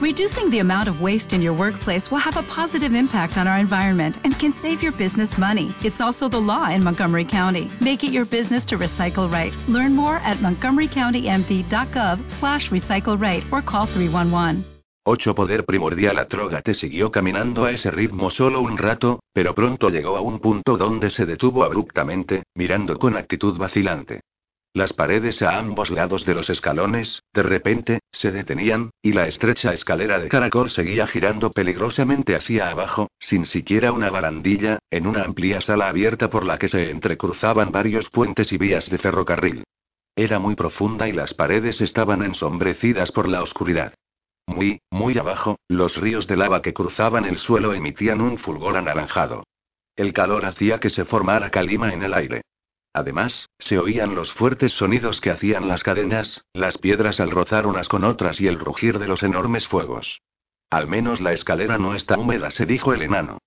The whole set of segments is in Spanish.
Reducing the amount of waste in your workplace will have a positive impact on our environment and can save your business money. It's also the law in Montgomery County. Make it your business to recycle right. Learn more at montgomerycountymd.gov slash recycle right or call 311. 8 Poder primordial Atrógate siguió caminando a ese ritmo solo un rato, pero pronto llegó a un punto donde se detuvo abruptamente, mirando con actitud vacilante. Las paredes a ambos lados de los escalones, de repente, se detenían, y la estrecha escalera de caracol seguía girando peligrosamente hacia abajo, sin siquiera una barandilla, en una amplia sala abierta por la que se entrecruzaban varios puentes y vías de ferrocarril. Era muy profunda y las paredes estaban ensombrecidas por la oscuridad. Muy, muy abajo, los ríos de lava que cruzaban el suelo emitían un fulgor anaranjado. El calor hacía que se formara calima en el aire. Además, se oían los fuertes sonidos que hacían las cadenas, las piedras al rozar unas con otras y el rugir de los enormes fuegos. Al menos la escalera no está húmeda, se dijo el enano.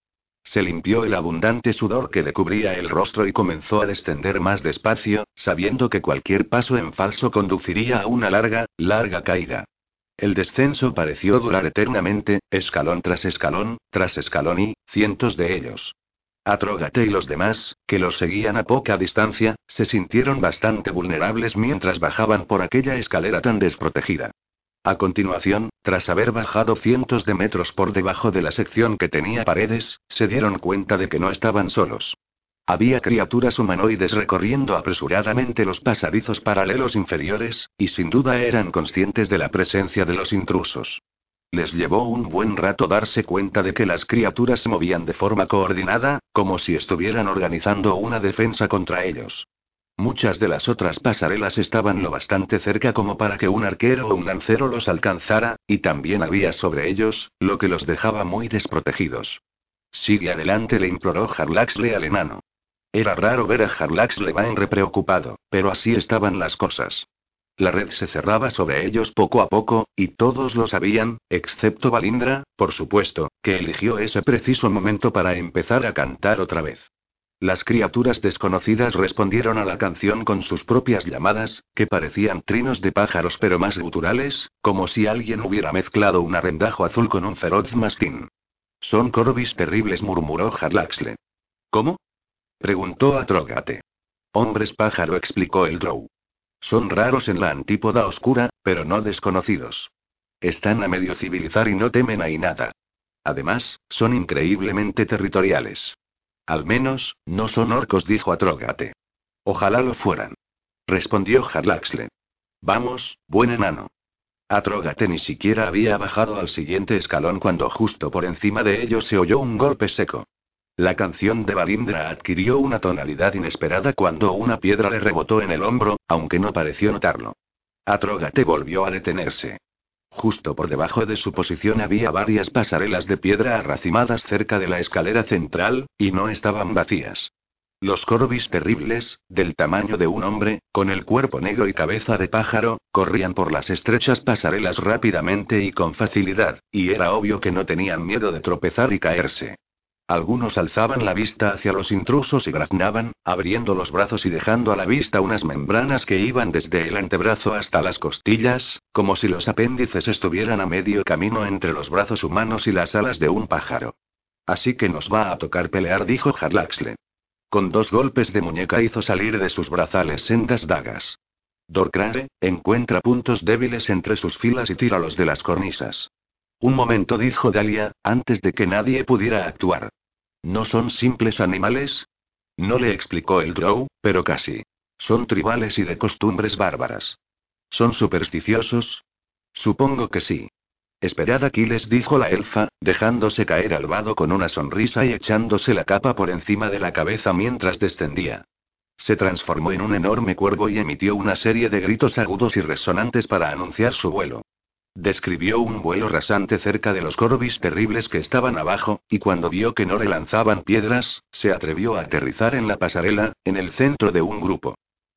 Se limpió el abundante sudor que le cubría el rostro y comenzó a descender más despacio, sabiendo que cualquier paso en falso conduciría a una larga, larga caída. El descenso pareció durar eternamente, escalón tras escalón, tras escalón y, cientos de ellos. Atrógate y los demás, que los seguían a poca distancia, se sintieron bastante vulnerables mientras bajaban por aquella escalera tan desprotegida. A continuación, tras haber bajado cientos de metros por debajo de la sección que tenía paredes, se dieron cuenta de que no estaban solos. Había criaturas humanoides recorriendo apresuradamente los pasadizos paralelos inferiores, y sin duda eran conscientes de la presencia de los intrusos. Les llevó un buen rato darse cuenta de que las criaturas se movían de forma coordinada, como si estuvieran organizando una defensa contra ellos. Muchas de las otras pasarelas estaban lo bastante cerca como para que un arquero o un lancero los alcanzara, y también había sobre ellos, lo que los dejaba muy desprotegidos. Sigue adelante, le imploró Harlaxle al enano. Era raro ver a Harlaxle Vainre preocupado, pero así estaban las cosas. La red se cerraba sobre ellos poco a poco, y todos lo sabían, excepto Balindra, por supuesto, que eligió ese preciso momento para empezar a cantar otra vez. Las criaturas desconocidas respondieron a la canción con sus propias llamadas, que parecían trinos de pájaros pero más guturales, como si alguien hubiera mezclado un arrendajo azul con un feroz mastín. Son corbis terribles, murmuró Harlaxle. ¿Cómo? preguntó Atrogate. Hombres pájaro, explicó el Drow. Son raros en la antípoda oscura, pero no desconocidos. Están a medio civilizar y no temen a nada. Además, son increíblemente territoriales. Al menos, no son orcos, dijo Atrogate. Ojalá lo fueran. Respondió Harlaxle. Vamos, buen enano. Atrogate ni siquiera había bajado al siguiente escalón cuando justo por encima de ellos se oyó un golpe seco. La canción de Balindra adquirió una tonalidad inesperada cuando una piedra le rebotó en el hombro, aunque no pareció notarlo. Atrogate volvió a detenerse. Justo por debajo de su posición había varias pasarelas de piedra arracimadas cerca de la escalera central, y no estaban vacías. Los corbis terribles, del tamaño de un hombre, con el cuerpo negro y cabeza de pájaro, corrían por las estrechas pasarelas rápidamente y con facilidad, y era obvio que no tenían miedo de tropezar y caerse. Algunos alzaban la vista hacia los intrusos y graznaban, abriendo los brazos y dejando a la vista unas membranas que iban desde el antebrazo hasta las costillas, como si los apéndices estuvieran a medio camino entre los brazos humanos y las alas de un pájaro. Así que nos va a tocar pelear, dijo Harlaxle. Con dos golpes de muñeca hizo salir de sus brazales sendas dagas. Dorcrare, encuentra puntos débiles entre sus filas y tíralos de las cornisas. Un momento, dijo Dalia, antes de que nadie pudiera actuar. ¿No son simples animales? No le explicó el Drow, pero casi. Son tribales y de costumbres bárbaras. ¿Son supersticiosos? Supongo que sí. Esperad aquí, les dijo la elfa, dejándose caer al vado con una sonrisa y echándose la capa por encima de la cabeza mientras descendía. Se transformó en un enorme cuervo y emitió una serie de gritos agudos y resonantes para anunciar su vuelo. Describió un vuelo rasante cerca de los corbis terribles que estaban abajo, y cuando vio que no le lanzaban piedras, se atrevió a aterrizar en la pasarela, en el centro de un grupo.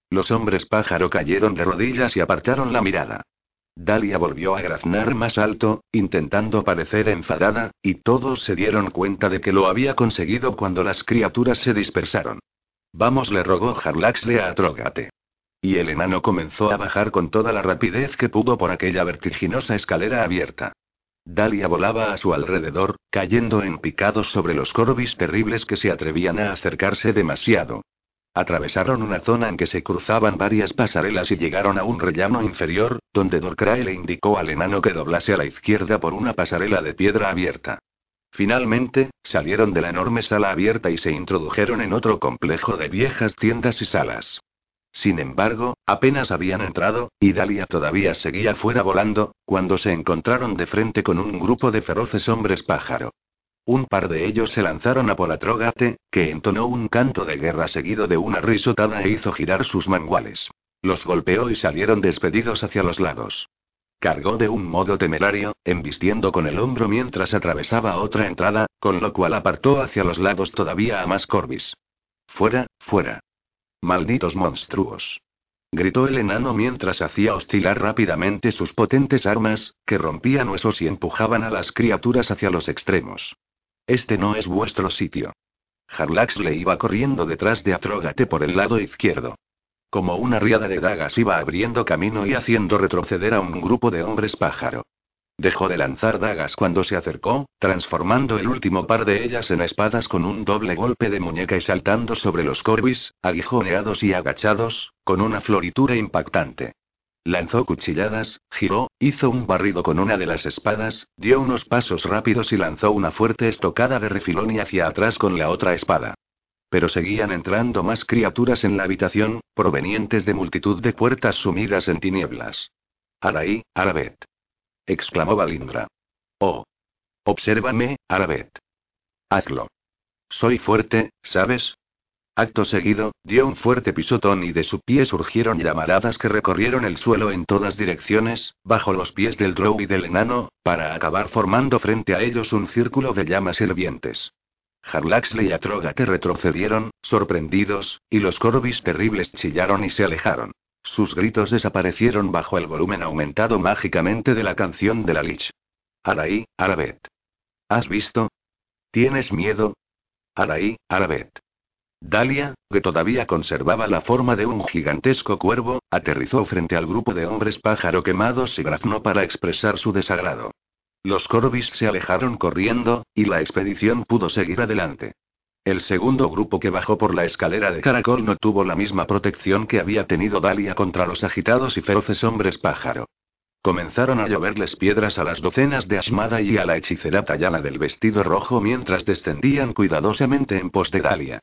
Los hombres pájaro cayeron de rodillas y apartaron la mirada. Dalia volvió a graznar más alto, intentando parecer enfadada, y todos se dieron cuenta de que lo había conseguido cuando las criaturas se dispersaron. Vamos, le rogó Harlaxle a Atrogate. Y el enano comenzó a bajar con toda la rapidez que pudo por aquella vertiginosa escalera abierta. Dalia volaba a su alrededor, cayendo en picados sobre los corbis terribles que se atrevían a acercarse demasiado. Atravesaron una zona en que se cruzaban varias pasarelas y llegaron a un rellano inferior, donde Dorcrae le indicó al enano que doblase a la izquierda por una pasarela de piedra abierta. Finalmente, salieron de la enorme sala abierta y se introdujeron en otro complejo de viejas tiendas y salas. Sin embargo, apenas habían entrado, y Dalia todavía seguía fuera volando, cuando se encontraron de frente con un grupo de feroces hombres pájaro. Un par de ellos se lanzaron a por Atrógate, que entonó un canto de guerra seguido de una risotada e hizo girar sus manguales. Los golpeó y salieron despedidos hacia los lados. Cargó de un modo temerario, embistiendo con el hombro mientras atravesaba otra entrada, con lo cual apartó hacia los lados todavía a más Corbis. Fuera, fuera. Malditos monstruos. Gritó el enano mientras hacía oscilar rápidamente sus potentes armas, que rompían huesos y empujaban a las criaturas hacia los extremos. Este no es vuestro sitio. Harlax le iba corriendo detrás de Atrógate por el lado izquierdo. Como una riada de dagas iba abriendo camino y haciendo retroceder a un grupo de hombres pájaro. Dejó de lanzar dagas cuando se acercó, transformando el último par de ellas en espadas con un doble golpe de muñeca y saltando sobre los corbis, aguijoneados y agachados, con una floritura impactante. Lanzó cuchilladas, giró, hizo un barrido con una de las espadas, dio unos pasos rápidos y lanzó una fuerte estocada de refilón y hacia atrás con la otra espada. Pero seguían entrando más criaturas en la habitación, provenientes de multitud de puertas sumidas en tinieblas. Araí, Arabet. Exclamó Balindra. Oh. Obsérvame, Arabet. Hazlo. Soy fuerte, ¿sabes? Acto seguido, dio un fuerte pisotón y de su pie surgieron llamaradas que recorrieron el suelo en todas direcciones, bajo los pies del drow y del enano, para acabar formando frente a ellos un círculo de llamas hirvientes. Harlaxle y Atrogate retrocedieron, sorprendidos, y los corbis terribles chillaron y se alejaron. Sus gritos desaparecieron bajo el volumen aumentado mágicamente de la canción de la Lich. Araí, Arabet. ¿Has visto? ¿Tienes miedo? Araí, Arabet. Dalia, que todavía conservaba la forma de un gigantesco cuervo, aterrizó frente al grupo de hombres pájaro quemados y graznó para expresar su desagrado. Los Corbis se alejaron corriendo, y la expedición pudo seguir adelante. El segundo grupo que bajó por la escalera de caracol no tuvo la misma protección que había tenido Dalia contra los agitados y feroces hombres pájaro. Comenzaron a lloverles piedras a las docenas de Ashmada y a la hechicera tallana del vestido rojo mientras descendían cuidadosamente en pos de Dalia.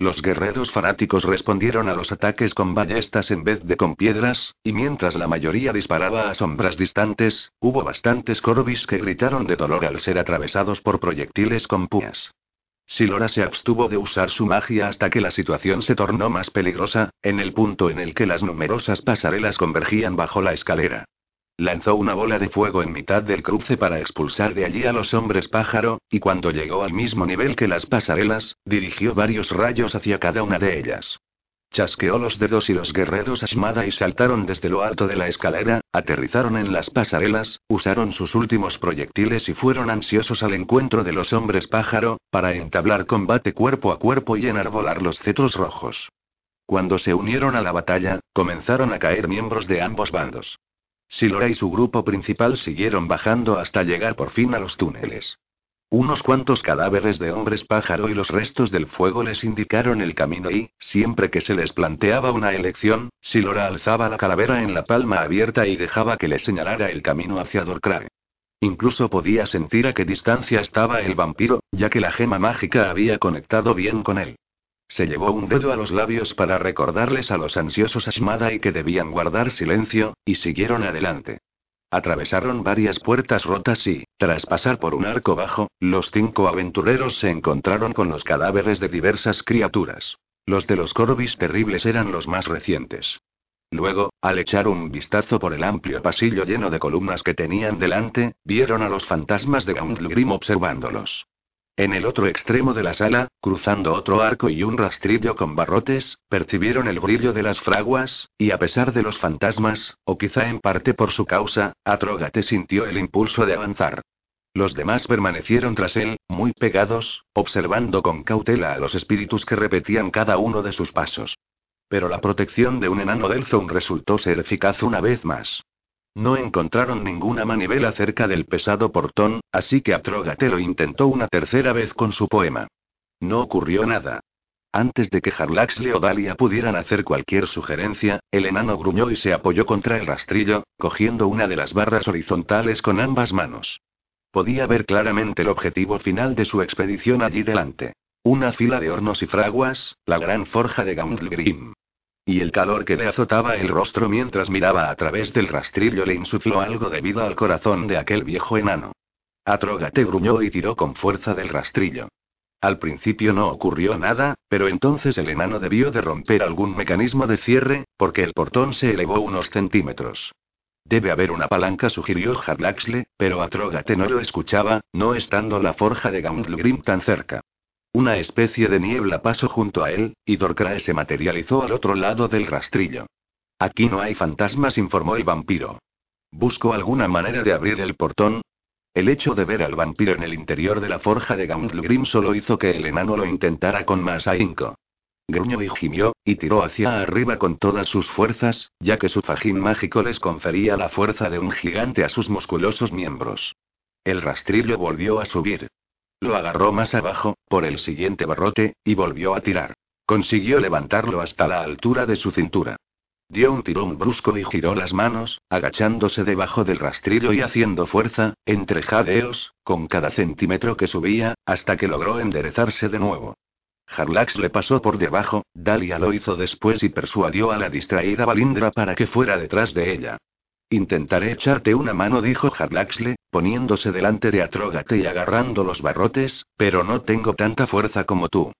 Los guerreros fanáticos respondieron a los ataques con ballestas en vez de con piedras, y mientras la mayoría disparaba a sombras distantes, hubo bastantes corbis que gritaron de dolor al ser atravesados por proyectiles con púas. Silora se abstuvo de usar su magia hasta que la situación se tornó más peligrosa, en el punto en el que las numerosas pasarelas convergían bajo la escalera. Lanzó una bola de fuego en mitad del cruce para expulsar de allí a los hombres pájaro, y cuando llegó al mismo nivel que las pasarelas, dirigió varios rayos hacia cada una de ellas. Chasqueó los dedos y los guerreros Ashmada y saltaron desde lo alto de la escalera, aterrizaron en las pasarelas, usaron sus últimos proyectiles y fueron ansiosos al encuentro de los hombres pájaro, para entablar combate cuerpo a cuerpo y enarbolar los cetros rojos. Cuando se unieron a la batalla, comenzaron a caer miembros de ambos bandos. Silora y su grupo principal siguieron bajando hasta llegar por fin a los túneles. Unos cuantos cadáveres de hombres pájaro y los restos del fuego les indicaron el camino y, siempre que se les planteaba una elección, Silora alzaba la calavera en la palma abierta y dejaba que le señalara el camino hacia Dorcrae. Incluso podía sentir a qué distancia estaba el vampiro, ya que la gema mágica había conectado bien con él. Se llevó un dedo a los labios para recordarles a los ansiosos Ashmada y que debían guardar silencio, y siguieron adelante. Atravesaron varias puertas rotas y, tras pasar por un arco bajo, los cinco aventureros se encontraron con los cadáveres de diversas criaturas. Los de los Corbis terribles eran los más recientes. Luego, al echar un vistazo por el amplio pasillo lleno de columnas que tenían delante, vieron a los fantasmas de Gauntlegrim observándolos. En el otro extremo de la sala, cruzando otro arco y un rastrillo con barrotes, percibieron el brillo de las fraguas, y a pesar de los fantasmas, o quizá en parte por su causa, Atrogate sintió el impulso de avanzar. Los demás permanecieron tras él, muy pegados, observando con cautela a los espíritus que repetían cada uno de sus pasos. Pero la protección de un enano del Zone resultó ser eficaz una vez más. No encontraron ninguna manivela cerca del pesado portón, así que Atrógate lo intentó una tercera vez con su poema. No ocurrió nada. Antes de que Harlaxle o pudieran hacer cualquier sugerencia, el enano gruñó y se apoyó contra el rastrillo, cogiendo una de las barras horizontales con ambas manos. Podía ver claramente el objetivo final de su expedición allí delante. Una fila de hornos y fraguas, la gran forja de Gauntlegrim. Y el calor que le azotaba el rostro mientras miraba a través del rastrillo le insufló algo de vida al corazón de aquel viejo enano. Atrógate gruñó y tiró con fuerza del rastrillo. Al principio no ocurrió nada, pero entonces el enano debió de romper algún mecanismo de cierre, porque el portón se elevó unos centímetros. Debe haber una palanca, sugirió Harlaxle, pero Atrógate no lo escuchaba, no estando la forja de Gauntlegrim tan cerca. Una especie de niebla pasó junto a él, y Dorcrae se materializó al otro lado del rastrillo. Aquí no hay fantasmas, informó el vampiro. Busco alguna manera de abrir el portón, el hecho de ver al vampiro en el interior de la forja de Gauntlegrim solo hizo que el enano lo intentara con más ahínco. Gruñó y gimió, y tiró hacia arriba con todas sus fuerzas, ya que su fajín mágico les confería la fuerza de un gigante a sus musculosos miembros. El rastrillo volvió a subir. Lo agarró más abajo, por el siguiente barrote, y volvió a tirar. Consiguió levantarlo hasta la altura de su cintura. Dio un tirón brusco y giró las manos, agachándose debajo del rastrillo y haciendo fuerza, entre jadeos, con cada centímetro que subía, hasta que logró enderezarse de nuevo. Harlax le pasó por debajo, Dalia lo hizo después y persuadió a la distraída Balindra para que fuera detrás de ella. Intentaré echarte una mano, dijo Harlaxle, poniéndose delante de Atrógate y agarrando los barrotes, pero no tengo tanta fuerza como tú.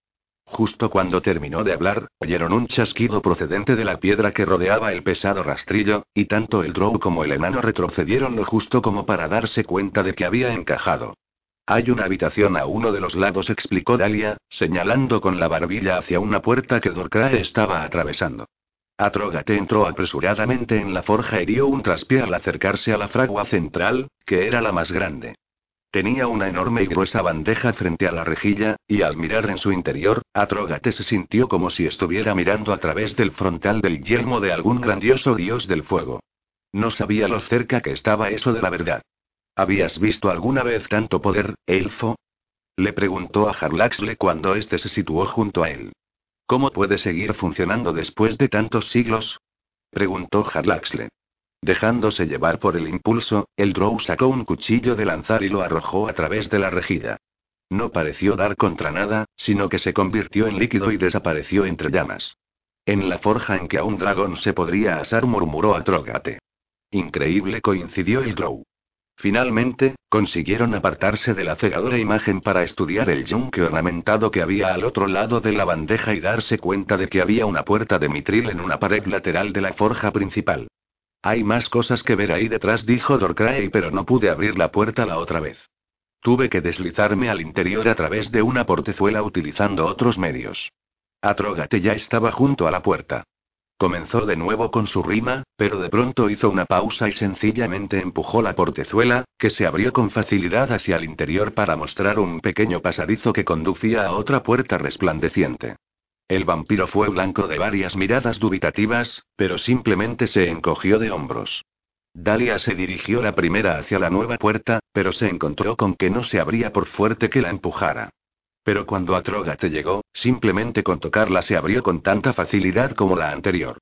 Justo cuando terminó de hablar, oyeron un chasquido procedente de la piedra que rodeaba el pesado rastrillo, y tanto el drow como el enano retrocedieron lo justo como para darse cuenta de que había encajado. Hay una habitación a uno de los lados, explicó Dalia, señalando con la barbilla hacia una puerta que Dorcrae estaba atravesando. Atrógate entró apresuradamente en la forja y dio un traspié al acercarse a la fragua central, que era la más grande. Tenía una enorme y gruesa bandeja frente a la rejilla, y al mirar en su interior, Atrógate se sintió como si estuviera mirando a través del frontal del yelmo de algún grandioso dios del fuego. No sabía lo cerca que estaba eso de la verdad. ¿Habías visto alguna vez tanto poder, elfo? Le preguntó a Harlaxle cuando éste se situó junto a él. ¿Cómo puede seguir funcionando después de tantos siglos? preguntó Harlaxle. Dejándose llevar por el impulso, el Drow sacó un cuchillo de lanzar y lo arrojó a través de la rejilla. No pareció dar contra nada, sino que se convirtió en líquido y desapareció entre llamas. En la forja en que a un dragón se podría asar, murmuró Atrogate. Increíble coincidió el Drow. Finalmente, consiguieron apartarse de la cegadora imagen para estudiar el yunque ornamentado que había al otro lado de la bandeja y darse cuenta de que había una puerta de mitril en una pared lateral de la forja principal. Hay más cosas que ver ahí detrás, dijo Dorcrae, pero no pude abrir la puerta la otra vez. Tuve que deslizarme al interior a través de una portezuela utilizando otros medios. Atrógate ya estaba junto a la puerta. Comenzó de nuevo con su rima, pero de pronto hizo una pausa y sencillamente empujó la portezuela, que se abrió con facilidad hacia el interior para mostrar un pequeño pasadizo que conducía a otra puerta resplandeciente. El vampiro fue blanco de varias miradas dubitativas, pero simplemente se encogió de hombros. Dalia se dirigió la primera hacia la nueva puerta, pero se encontró con que no se abría por fuerte que la empujara. Pero cuando Atrógate llegó, simplemente con tocarla se abrió con tanta facilidad como la anterior.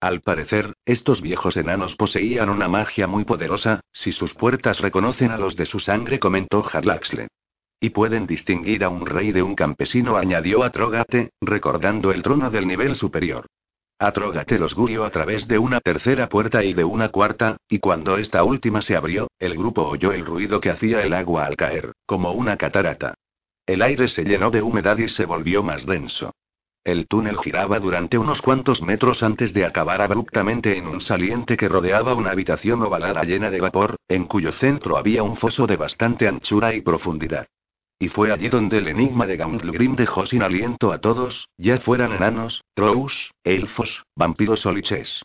Al parecer, estos viejos enanos poseían una magia muy poderosa, si sus puertas reconocen a los de su sangre, comentó Harlaxle. Y pueden distinguir a un rey de un campesino, añadió Atrógate, recordando el trono del nivel superior. Atrógate los guió a través de una tercera puerta y de una cuarta, y cuando esta última se abrió, el grupo oyó el ruido que hacía el agua al caer, como una catarata. El aire se llenó de humedad y se volvió más denso. El túnel giraba durante unos cuantos metros antes de acabar abruptamente en un saliente que rodeaba una habitación ovalada llena de vapor, en cuyo centro había un foso de bastante anchura y profundidad. Y fue allí donde el enigma de Gauntlegrim dejó sin aliento a todos, ya fueran enanos, trolls, elfos, vampiros o liches.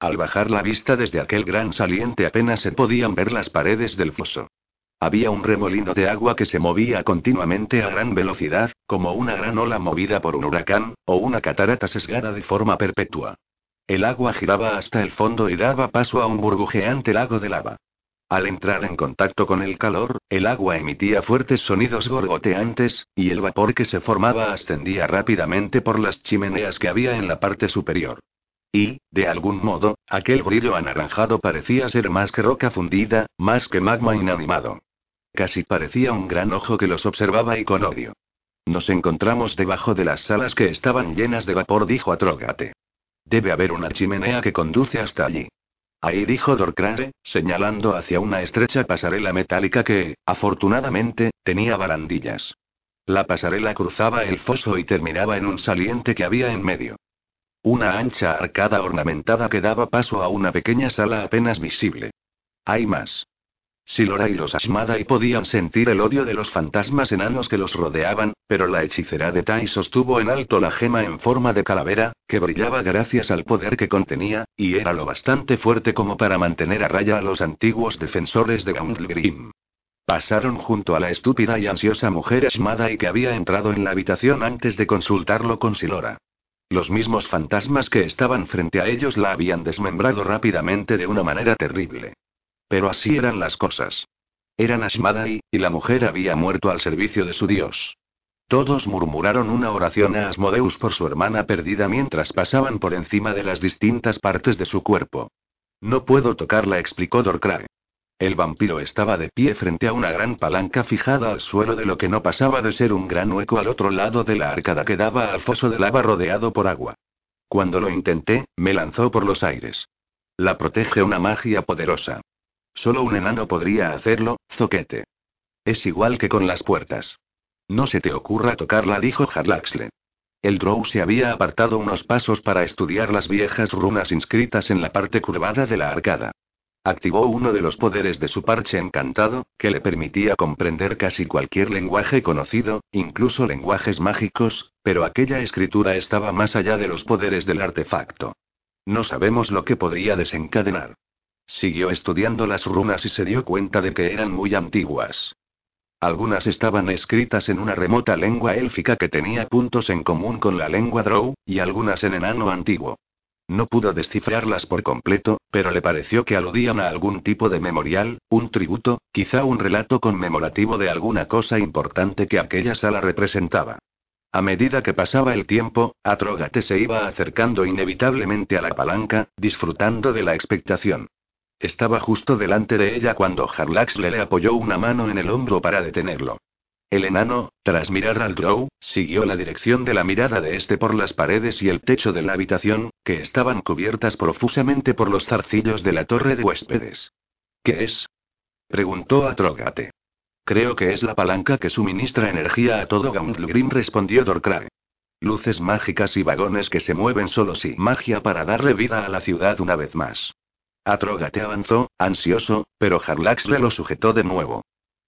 Al bajar la vista desde aquel gran saliente apenas se podían ver las paredes del foso. Había un remolino de agua que se movía continuamente a gran velocidad, como una gran ola movida por un huracán, o una catarata sesgada de forma perpetua. El agua giraba hasta el fondo y daba paso a un burbujeante lago de lava. Al entrar en contacto con el calor, el agua emitía fuertes sonidos gorgoteantes, y el vapor que se formaba ascendía rápidamente por las chimeneas que había en la parte superior. Y, de algún modo, aquel brillo anaranjado parecía ser más que roca fundida, más que magma inanimado. Casi parecía un gran ojo que los observaba y con odio. Nos encontramos debajo de las salas que estaban llenas de vapor, dijo Atrogate. Debe haber una chimenea que conduce hasta allí. Ahí dijo Dorcrare, señalando hacia una estrecha pasarela metálica que, afortunadamente, tenía barandillas. La pasarela cruzaba el foso y terminaba en un saliente que había en medio. Una ancha arcada ornamentada que daba paso a una pequeña sala apenas visible. Hay más. Silora y los y podían sentir el odio de los fantasmas enanos que los rodeaban, pero la hechicera de Tai sostuvo en alto la gema en forma de calavera, que brillaba gracias al poder que contenía, y era lo bastante fuerte como para mantener a raya a los antiguos defensores de Gauntlegrim. Pasaron junto a la estúpida y ansiosa mujer y que había entrado en la habitación antes de consultarlo con Silora. Los mismos fantasmas que estaban frente a ellos la habían desmembrado rápidamente de una manera terrible. Pero así eran las cosas. Eran Ashmadai, y la mujer había muerto al servicio de su dios. Todos murmuraron una oración a Asmodeus por su hermana perdida mientras pasaban por encima de las distintas partes de su cuerpo. No puedo tocarla, explicó Dorcrae. El vampiro estaba de pie frente a una gran palanca fijada al suelo de lo que no pasaba de ser un gran hueco al otro lado de la arcada que daba al foso de lava rodeado por agua. Cuando lo intenté, me lanzó por los aires. La protege una magia poderosa. Solo un enano podría hacerlo, zoquete. Es igual que con las puertas. No se te ocurra tocarla, dijo Harlaxle. El Drow se había apartado unos pasos para estudiar las viejas runas inscritas en la parte curvada de la arcada. Activó uno de los poderes de su parche encantado, que le permitía comprender casi cualquier lenguaje conocido, incluso lenguajes mágicos, pero aquella escritura estaba más allá de los poderes del artefacto. No sabemos lo que podría desencadenar. Siguió estudiando las runas y se dio cuenta de que eran muy antiguas. Algunas estaban escritas en una remota lengua élfica que tenía puntos en común con la lengua drow, y algunas en enano antiguo. No pudo descifrarlas por completo, pero le pareció que aludían a algún tipo de memorial, un tributo, quizá un relato conmemorativo de alguna cosa importante que aquella sala representaba. A medida que pasaba el tiempo, Atrogate se iba acercando inevitablemente a la palanca, disfrutando de la expectación. Estaba justo delante de ella cuando Harlaxle le apoyó una mano en el hombro para detenerlo. El enano, tras mirar al Drow, siguió la dirección de la mirada de este por las paredes y el techo de la habitación, que estaban cubiertas profusamente por los zarcillos de la torre de huéspedes. ¿Qué es? preguntó a Trogate. Creo que es la palanca que suministra energía a todo Gauntlegrim, respondió Dorcrae. Luces mágicas y vagones que se mueven solos y magia para darle vida a la ciudad una vez más. Atrogate avanzó, ansioso, pero Harlaxle lo sujetó de nuevo.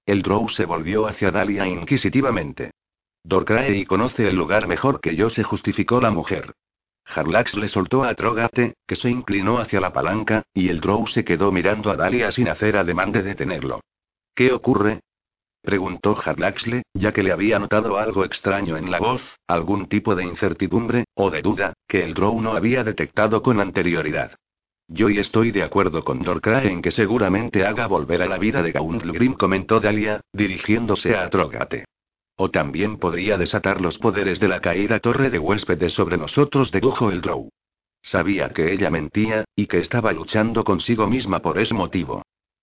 El Drow se volvió hacia Dalia inquisitivamente. Dorcrae conoce el lugar mejor que yo, se justificó la mujer. Harlax le soltó a Trogate, que se inclinó hacia la palanca, y el Drow se quedó mirando a Dalia sin hacer ademán de detenerlo. ¿Qué ocurre? preguntó Harlaxle, ya que le había notado algo extraño en la voz, algún tipo de incertidumbre, o de duda, que el Drow no había detectado con anterioridad. Yo y estoy de acuerdo con Dorcrae en que seguramente haga volver a la vida de Gauntlegrim, comentó Dalia, dirigiéndose a Trogate. O también podría desatar los poderes de la caída torre de huéspedes sobre nosotros, dedujo el Drow. Sabía que ella mentía, y que estaba luchando consigo misma por ese motivo.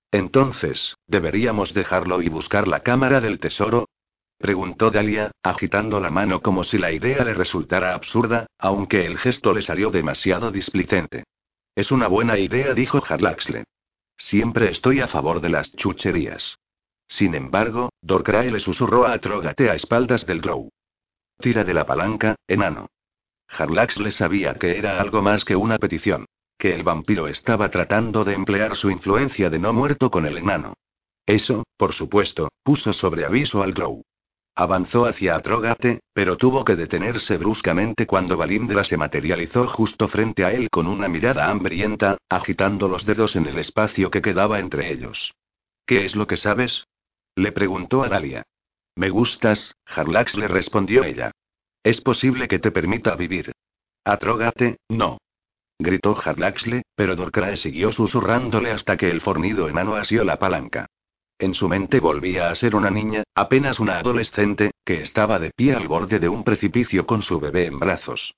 Entonces, ¿deberíamos dejarlo y buscar la cámara del tesoro? preguntó Dalia, agitando la mano como si la idea le resultara absurda, aunque el gesto le salió demasiado displicente. Es una buena idea, dijo Harlaxle. Siempre estoy a favor de las chucherías. Sin embargo, Dorcrae le susurró a Trogate a espaldas del Drow. Tira de la palanca, enano. Harlaxle sabía que era algo más que una petición. Que el vampiro estaba tratando de emplear su influencia de no muerto con el enano. Eso, por supuesto, puso sobre aviso al Drow. Avanzó hacia Atrogate, pero tuvo que detenerse bruscamente cuando Valindra se materializó justo frente a él con una mirada hambrienta, agitando los dedos en el espacio que quedaba entre ellos. ¿Qué es lo que sabes? Le preguntó a Dalia. Me gustas, Harlax le respondió ella. Es posible que te permita vivir. Atrógate, no. gritó Harlaxle, pero Dorcrae siguió susurrándole hasta que el fornido enano asió la palanca. En su mente volvía a ser una niña, apenas una adolescente, que estaba de pie al borde de un precipicio con su bebé en brazos.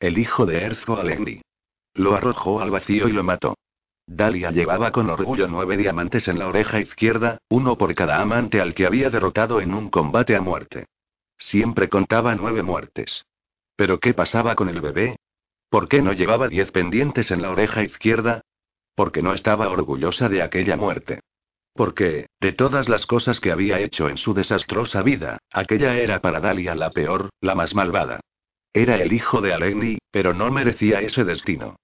El hijo de Erzo Alegri. Lo arrojó al vacío y lo mató. Dalia llevaba con orgullo nueve diamantes en la oreja izquierda, uno por cada amante al que había derrotado en un combate a muerte. Siempre contaba nueve muertes. ¿Pero qué pasaba con el bebé? ¿Por qué no llevaba diez pendientes en la oreja izquierda? Porque no estaba orgullosa de aquella muerte. Porque, de todas las cosas que había hecho en su desastrosa vida, aquella era para Dalia la peor, la más malvada. Era el hijo de Alegni, pero no merecía ese destino.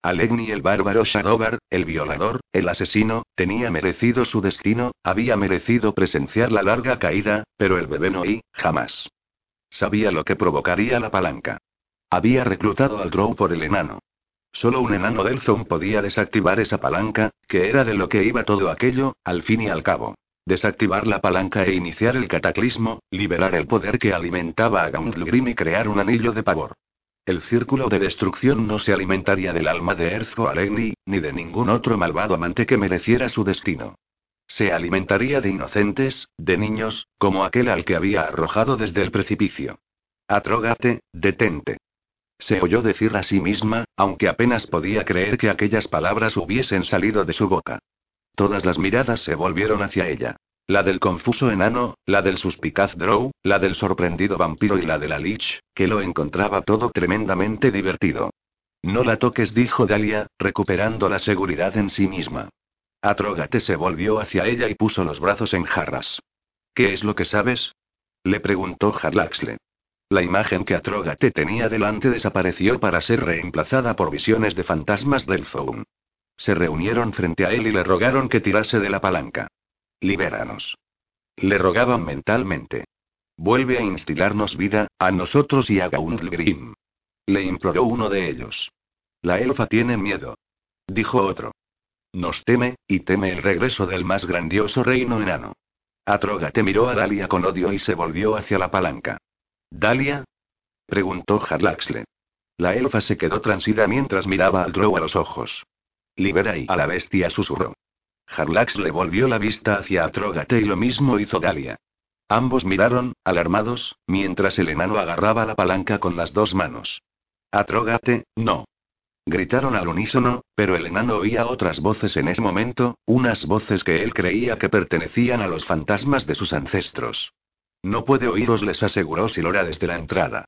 Alegni el bárbaro Shadovar, el violador, el asesino, tenía merecido su destino, había merecido presenciar la larga caída, pero el bebé no y, jamás. Sabía lo que provocaría la palanca. Había reclutado al Drow por el enano. Solo un enano del Zone podía desactivar esa palanca, que era de lo que iba todo aquello, al fin y al cabo. Desactivar la palanca e iniciar el cataclismo, liberar el poder que alimentaba a Gauntlegrim y crear un anillo de pavor. El círculo de destrucción no se alimentaría del alma de Erzo Alegni, ni de ningún otro malvado amante que mereciera su destino. Se alimentaría de inocentes, de niños, como aquel al que había arrojado desde el precipicio. Atrógate, detente. Se oyó decir a sí misma, aunque apenas podía creer que aquellas palabras hubiesen salido de su boca. Todas las miradas se volvieron hacia ella. La del confuso enano, la del suspicaz Drow, la del sorprendido vampiro y la de la Lich, que lo encontraba todo tremendamente divertido. No la toques, dijo Dalia, recuperando la seguridad en sí misma. Atrógate se volvió hacia ella y puso los brazos en jarras. ¿Qué es lo que sabes? Le preguntó Harlaxle. La imagen que Atrógate tenía delante desapareció para ser reemplazada por visiones de fantasmas del Zoom. Se reunieron frente a él y le rogaron que tirase de la palanca. Libéranos. Le rogaban mentalmente. Vuelve a instilarnos vida, a nosotros y a Gaundgrim. Le imploró uno de ellos. La elfa tiene miedo. Dijo otro. Nos teme, y teme el regreso del más grandioso reino enano. Atrógate miró a Dalia con odio y se volvió hacia la palanca. ¿Dalia? preguntó Harlaxle. La elfa se quedó transida mientras miraba al Drow a los ojos. Libera y a la bestia susurró. Harlax le volvió la vista hacia Atrógate y lo mismo hizo Dalia. Ambos miraron, alarmados, mientras el enano agarraba la palanca con las dos manos. Atrógate, no. Gritaron al unísono, pero el enano oía otras voces en ese momento, unas voces que él creía que pertenecían a los fantasmas de sus ancestros. No puede oíros, les aseguró Silora desde la entrada.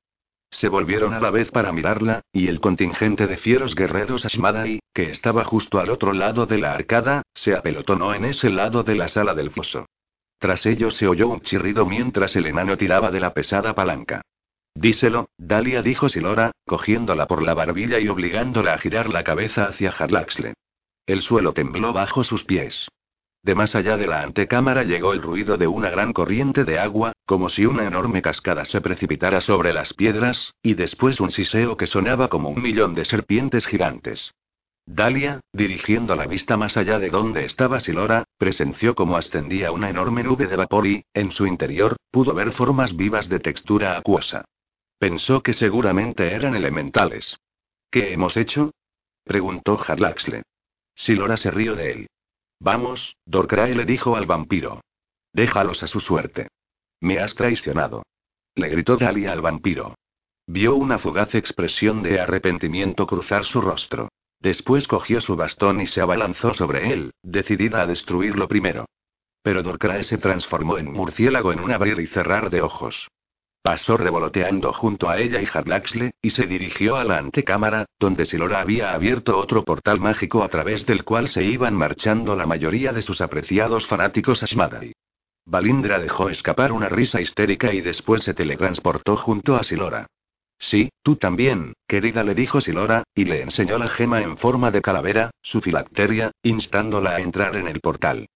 Se volvieron a la vez para mirarla, y el contingente de fieros guerreros Ashmadai, que estaba justo al otro lado de la arcada, se apelotonó en ese lado de la sala del foso. Tras ello se oyó un chirrido mientras el enano tiraba de la pesada palanca. Díselo, Dalia dijo Silora, cogiéndola por la barbilla y obligándola a girar la cabeza hacia Harlaxle. El suelo tembló bajo sus pies. De más allá de la antecámara llegó el ruido de una gran corriente de agua, como si una enorme cascada se precipitara sobre las piedras, y después un siseo que sonaba como un millón de serpientes gigantes. Dalia, dirigiendo la vista más allá de donde estaba Silora, presenció cómo ascendía una enorme nube de vapor y, en su interior, pudo ver formas vivas de textura acuosa. Pensó que seguramente eran elementales. ¿Qué hemos hecho? preguntó Harlaxle. Silora se rió de él. Vamos, Dorcrae le dijo al vampiro. Déjalos a su suerte. Me has traicionado. Le gritó Dalia al vampiro. Vio una fugaz expresión de arrepentimiento cruzar su rostro. Después cogió su bastón y se abalanzó sobre él, decidida a destruirlo primero. Pero Dorcrae se transformó en murciélago en un abrir y cerrar de ojos. Pasó revoloteando junto a ella y Harlaxle, y se dirigió a la antecámara, donde Silora había abierto otro portal mágico a través del cual se iban marchando la mayoría de sus apreciados fanáticos Ashmadai. Balindra dejó escapar una risa histérica y después se teletransportó junto a Silora. Sí, tú también, querida, le dijo Silora, y le enseñó la gema en forma de calavera, su filacteria, instándola a entrar en el portal.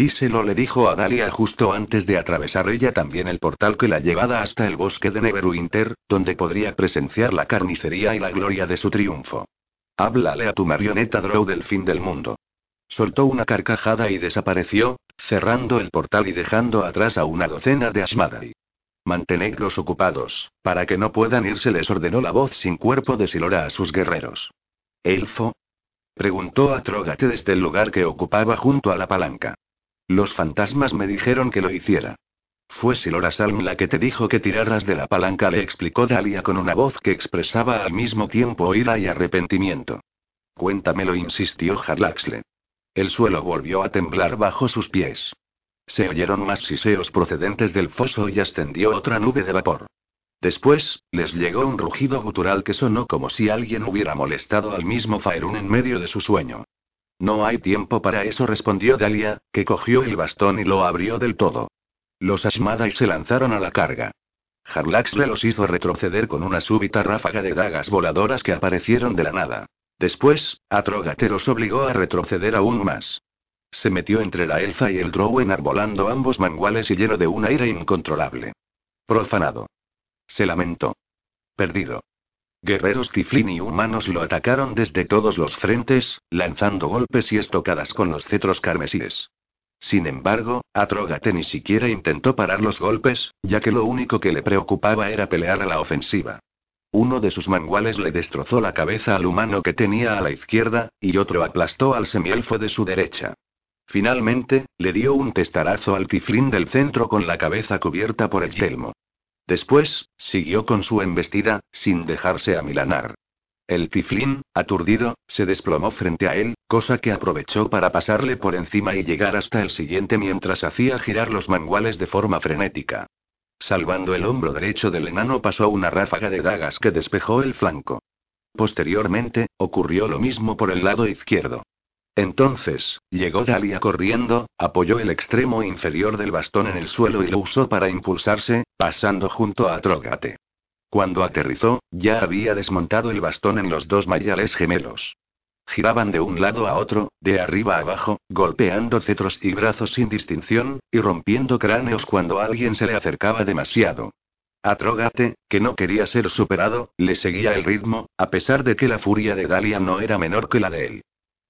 Díselo, le dijo a Dalia justo antes de atravesar ella también el portal que la llevaba hasta el bosque de Neverwinter, donde podría presenciar la carnicería y la gloria de su triunfo. Háblale a tu marioneta Drow del fin del mundo. Soltó una carcajada y desapareció, cerrando el portal y dejando atrás a una docena de Ashmadai. Mantenedlos ocupados, para que no puedan irse, les ordenó la voz sin cuerpo de Silora a sus guerreros. ¿Elfo? Preguntó Atrógate desde el lugar que ocupaba junto a la palanca. Los fantasmas me dijeron que lo hiciera. Fue Silora Salm la que te dijo que tiraras de la palanca, le explicó Dalia con una voz que expresaba al mismo tiempo ira y arrepentimiento. Cuéntamelo, insistió Harlaxle. El suelo volvió a temblar bajo sus pies. Se oyeron más siseos procedentes del foso y ascendió otra nube de vapor. Después, les llegó un rugido gutural que sonó como si alguien hubiera molestado al mismo Faerun en medio de su sueño. No hay tiempo para eso, respondió Dalia, que cogió el bastón y lo abrió del todo. Los Ashmadai se lanzaron a la carga. Harlaxle los hizo retroceder con una súbita ráfaga de dagas voladoras que aparecieron de la nada. Después, Atrogate los obligó a retroceder aún más. Se metió entre la elfa y el drow enarbolando ambos manguales y lleno de un aire incontrolable. Profanado. Se lamentó. Perdido. Guerreros tiflin y humanos lo atacaron desde todos los frentes, lanzando golpes y estocadas con los cetros carmesíes. Sin embargo, Atrogate ni siquiera intentó parar los golpes, ya que lo único que le preocupaba era pelear a la ofensiva. Uno de sus manguales le destrozó la cabeza al humano que tenía a la izquierda, y otro aplastó al semielfo de su derecha. Finalmente, le dio un testarazo al tiflín del centro con la cabeza cubierta por el yelmo. Después, siguió con su embestida, sin dejarse amilanar. El tiflín, aturdido, se desplomó frente a él, cosa que aprovechó para pasarle por encima y llegar hasta el siguiente mientras hacía girar los manguales de forma frenética. Salvando el hombro derecho del enano pasó una ráfaga de dagas que despejó el flanco. Posteriormente, ocurrió lo mismo por el lado izquierdo. Entonces, llegó Dalia corriendo, apoyó el extremo inferior del bastón en el suelo y lo usó para impulsarse, pasando junto a Trogate. Cuando aterrizó, ya había desmontado el bastón en los dos mayales gemelos. Giraban de un lado a otro, de arriba a abajo, golpeando cetros y brazos sin distinción, y rompiendo cráneos cuando alguien se le acercaba demasiado. Atrogate, que no quería ser superado, le seguía el ritmo, a pesar de que la furia de Dalia no era menor que la de él.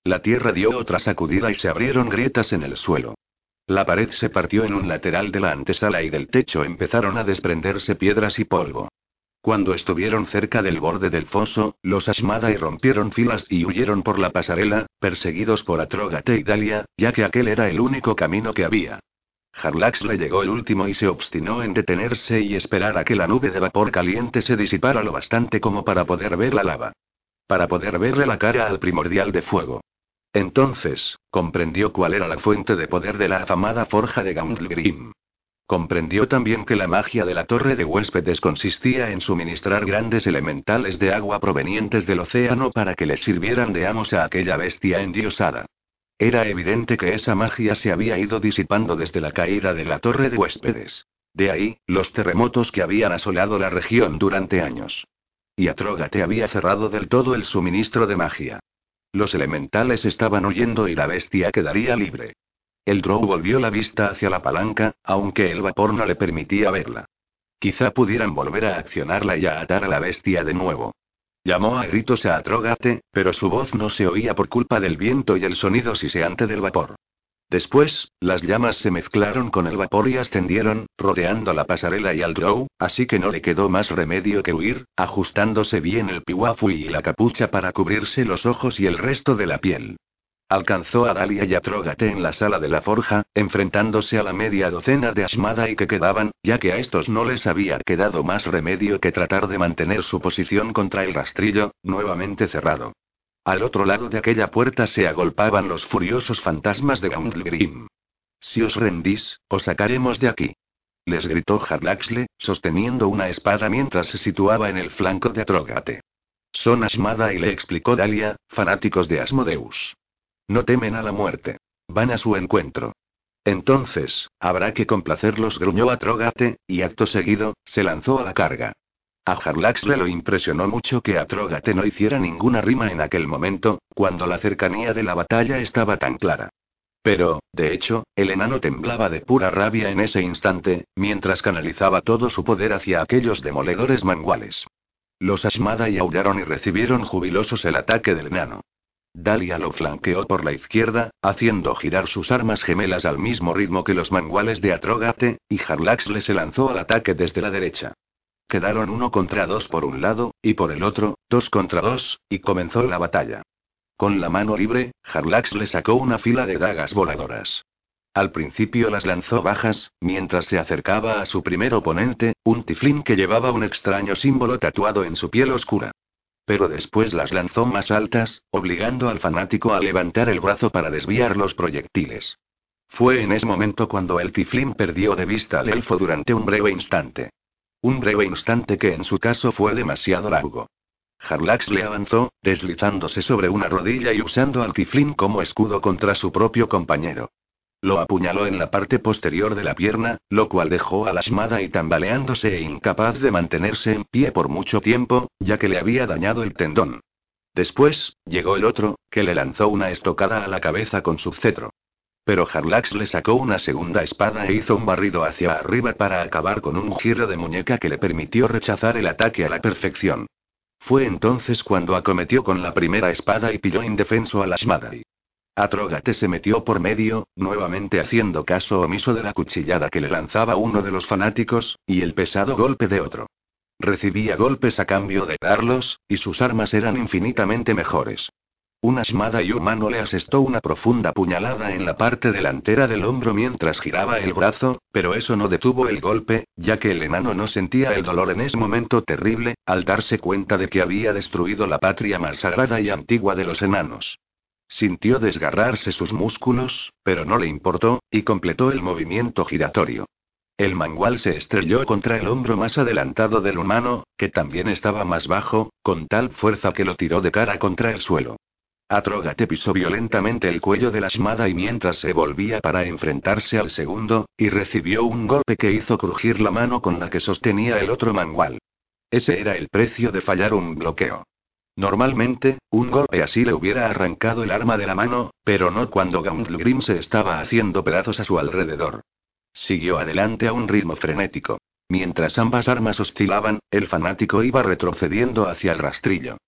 La tierra dio otra sacudida y se abrieron grietas en el suelo. La pared se partió en un lateral de la antesala y del techo empezaron a desprenderse piedras y polvo. Cuando estuvieron cerca del borde del foso, los Ashmada rompieron filas y huyeron por la pasarela, perseguidos por Atrogate y Dalia, ya que aquel era el único camino que había. Harlax le llegó el último y se obstinó en detenerse y esperar a que la nube de vapor caliente se disipara lo bastante como para poder ver la lava. Para poder verle la cara al primordial de fuego. Entonces, comprendió cuál era la fuente de poder de la afamada forja de Gauntlegrim. Comprendió también que la magia de la torre de huéspedes consistía en suministrar grandes elementales de agua provenientes del océano para que le sirvieran de amos a aquella bestia endiosada. Era evidente que esa magia se había ido disipando desde la caída de la torre de huéspedes. De ahí, los terremotos que habían asolado la región durante años. Y Atrógate había cerrado del todo el suministro de magia. Los elementales estaban huyendo y la bestia quedaría libre. El Drow volvió la vista hacia la palanca, aunque el vapor no le permitía verla. Quizá pudieran volver a accionarla y a atar a la bestia de nuevo. Llamó a gritos a Atrógate, pero su voz no se oía por culpa del viento y el sonido siseante del vapor. Después, las llamas se mezclaron con el vapor y ascendieron, rodeando la pasarela y al drow, así que no le quedó más remedio que huir, ajustándose bien el piwafui y la capucha para cubrirse los ojos y el resto de la piel. Alcanzó a Dalia y a Trógate en la sala de la forja, enfrentándose a la media docena de Ashmada y que quedaban, ya que a estos no les había quedado más remedio que tratar de mantener su posición contra el rastrillo, nuevamente cerrado. Al otro lado de aquella puerta se agolpaban los furiosos fantasmas de Gauntlegrim. Si os rendís, os sacaremos de aquí. Les gritó Harlaxle, sosteniendo una espada mientras se situaba en el flanco de Atrogate. Son Asmada y le explicó Dalia, fanáticos de Asmodeus. No temen a la muerte. Van a su encuentro. Entonces, habrá que complacerlos, gruñó Atrogate, y acto seguido, se lanzó a la carga. A Harlax le lo impresionó mucho que Atrogate no hiciera ninguna rima en aquel momento, cuando la cercanía de la batalla estaba tan clara. Pero, de hecho, el enano temblaba de pura rabia en ese instante, mientras canalizaba todo su poder hacia aquellos demoledores manguales. Los Ashmada y aullaron y recibieron jubilosos el ataque del enano. Dalia lo flanqueó por la izquierda, haciendo girar sus armas gemelas al mismo ritmo que los manguales de Atrogate, y Harlax le se lanzó al ataque desde la derecha. Quedaron uno contra dos por un lado, y por el otro, dos contra dos, y comenzó la batalla. Con la mano libre, Harlax le sacó una fila de dagas voladoras. Al principio las lanzó bajas, mientras se acercaba a su primer oponente, un tiflín que llevaba un extraño símbolo tatuado en su piel oscura. Pero después las lanzó más altas, obligando al fanático a levantar el brazo para desviar los proyectiles. Fue en ese momento cuando el tiflín perdió de vista al elfo durante un breve instante. Un breve instante que en su caso fue demasiado largo. Harlax le avanzó, deslizándose sobre una rodilla y usando al tiflín como escudo contra su propio compañero. Lo apuñaló en la parte posterior de la pierna, lo cual dejó a la y tambaleándose e incapaz de mantenerse en pie por mucho tiempo, ya que le había dañado el tendón. Después, llegó el otro, que le lanzó una estocada a la cabeza con su cetro. Pero Harlax le sacó una segunda espada e hizo un barrido hacia arriba para acabar con un giro de muñeca que le permitió rechazar el ataque a la perfección. Fue entonces cuando acometió con la primera espada y pilló indefenso a la Shmadai. Atrógate se metió por medio, nuevamente haciendo caso omiso de la cuchillada que le lanzaba uno de los fanáticos, y el pesado golpe de otro. Recibía golpes a cambio de darlos, y sus armas eran infinitamente mejores. Una esmada y humano le asestó una profunda puñalada en la parte delantera del hombro mientras giraba el brazo, pero eso no detuvo el golpe, ya que el enano no sentía el dolor en ese momento terrible, al darse cuenta de que había destruido la patria más sagrada y antigua de los enanos. Sintió desgarrarse sus músculos, pero no le importó, y completó el movimiento giratorio. El mangual se estrelló contra el hombro más adelantado del humano, que también estaba más bajo, con tal fuerza que lo tiró de cara contra el suelo. Atrógate pisó violentamente el cuello de la Shmada y mientras se volvía para enfrentarse al segundo, y recibió un golpe que hizo crujir la mano con la que sostenía el otro mangual. Ese era el precio de fallar un bloqueo. Normalmente, un golpe así le hubiera arrancado el arma de la mano, pero no cuando Gauntlegrim se estaba haciendo pedazos a su alrededor. Siguió adelante a un ritmo frenético. Mientras ambas armas oscilaban, el fanático iba retrocediendo hacia el rastrillo.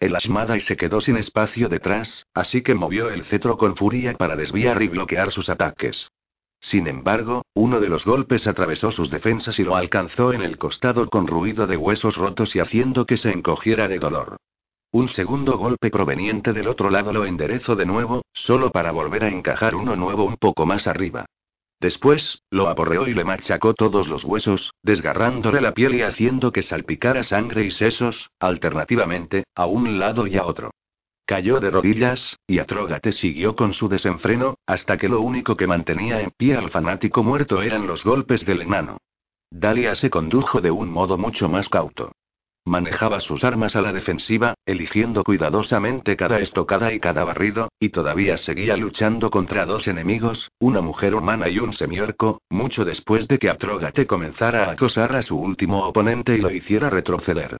El y se quedó sin espacio detrás, así que movió el cetro con furia para desviar y bloquear sus ataques. Sin embargo, uno de los golpes atravesó sus defensas y lo alcanzó en el costado con ruido de huesos rotos y haciendo que se encogiera de dolor. Un segundo golpe proveniente del otro lado lo enderezó de nuevo, solo para volver a encajar uno nuevo un poco más arriba. Después, lo aporreó y le machacó todos los huesos, desgarrándole la piel y haciendo que salpicara sangre y sesos, alternativamente, a un lado y a otro. Cayó de rodillas, y Atrógate siguió con su desenfreno, hasta que lo único que mantenía en pie al fanático muerto eran los golpes del enano. Dalia se condujo de un modo mucho más cauto. Manejaba sus armas a la defensiva, eligiendo cuidadosamente cada estocada y cada barrido, y todavía seguía luchando contra dos enemigos, una mujer humana y un semiorco, mucho después de que Atrógate comenzara a acosar a su último oponente y lo hiciera retroceder.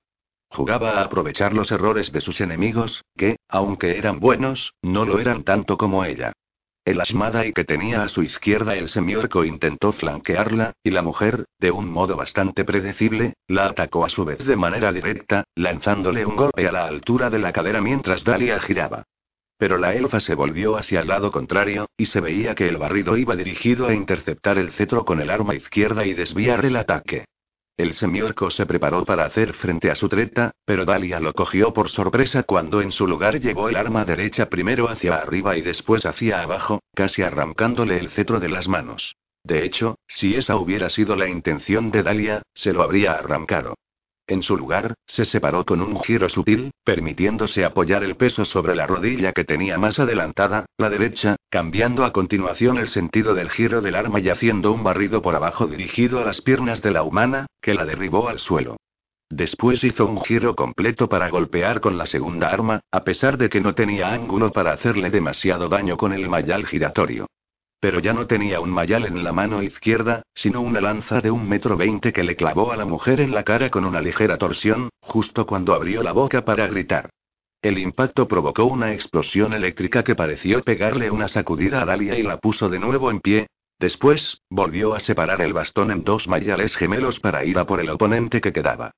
Jugaba a aprovechar los errores de sus enemigos, que, aunque eran buenos, no lo eran tanto como ella. El y que tenía a su izquierda el semiorco intentó flanquearla, y la mujer, de un modo bastante predecible, la atacó a su vez de manera directa, lanzándole un golpe a la altura de la cadera mientras Dalia giraba. Pero la elfa se volvió hacia el lado contrario, y se veía que el barrido iba dirigido a interceptar el cetro con el arma izquierda y desviar el ataque. El semiorco se preparó para hacer frente a su treta, pero Dalia lo cogió por sorpresa cuando en su lugar llevó el arma derecha primero hacia arriba y después hacia abajo, casi arrancándole el cetro de las manos. De hecho, si esa hubiera sido la intención de Dalia, se lo habría arrancado. En su lugar, se separó con un giro sutil, permitiéndose apoyar el peso sobre la rodilla que tenía más adelantada, la derecha, cambiando a continuación el sentido del giro del arma y haciendo un barrido por abajo dirigido a las piernas de la humana, que la derribó al suelo. Después hizo un giro completo para golpear con la segunda arma, a pesar de que no tenía ángulo para hacerle demasiado daño con el mayal giratorio. Pero ya no tenía un mayal en la mano izquierda, sino una lanza de un metro veinte que le clavó a la mujer en la cara con una ligera torsión, justo cuando abrió la boca para gritar. El impacto provocó una explosión eléctrica que pareció pegarle una sacudida a Dalia y la puso de nuevo en pie. Después, volvió a separar el bastón en dos mayales gemelos para ir a por el oponente que quedaba.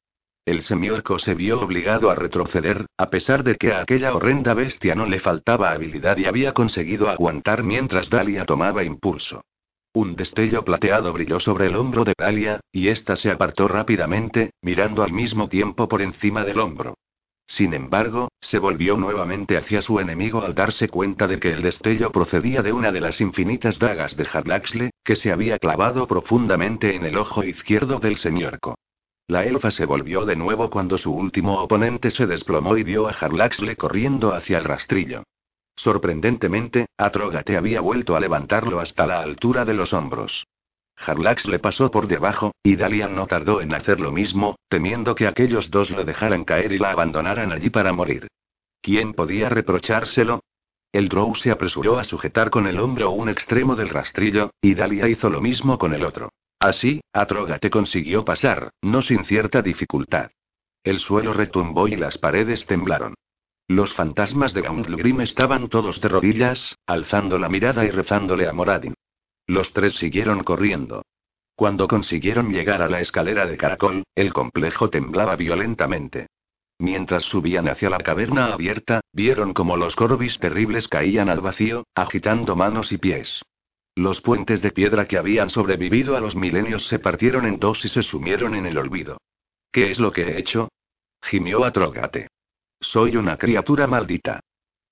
El semiorco se vio obligado a retroceder, a pesar de que a aquella horrenda bestia no le faltaba habilidad y había conseguido aguantar mientras Dalia tomaba impulso. Un destello plateado brilló sobre el hombro de Dalia, y ésta se apartó rápidamente, mirando al mismo tiempo por encima del hombro. Sin embargo, se volvió nuevamente hacia su enemigo al darse cuenta de que el destello procedía de una de las infinitas dagas de Harlaxle, que se había clavado profundamente en el ojo izquierdo del señorco. La elfa se volvió de nuevo cuando su último oponente se desplomó y vio a Harlaxle corriendo hacia el rastrillo. Sorprendentemente, Atrógate había vuelto a levantarlo hasta la altura de los hombros. Harlax le pasó por debajo, y Dalian no tardó en hacer lo mismo, temiendo que aquellos dos lo dejaran caer y la abandonaran allí para morir. ¿Quién podía reprochárselo? El Drow se apresuró a sujetar con el hombro un extremo del rastrillo, y Dalia hizo lo mismo con el otro. Así, Atrógate consiguió pasar, no sin cierta dificultad. El suelo retumbó y las paredes temblaron. Los fantasmas de Gauntlegrim estaban todos de rodillas, alzando la mirada y rezándole a Moradin. Los tres siguieron corriendo. Cuando consiguieron llegar a la escalera de caracol, el complejo temblaba violentamente. Mientras subían hacia la caverna abierta, vieron como los corbis terribles caían al vacío, agitando manos y pies. Los puentes de piedra que habían sobrevivido a los milenios se partieron en dos y se sumieron en el olvido. ¿Qué es lo que he hecho? gimió Atrogate. Soy una criatura maldita.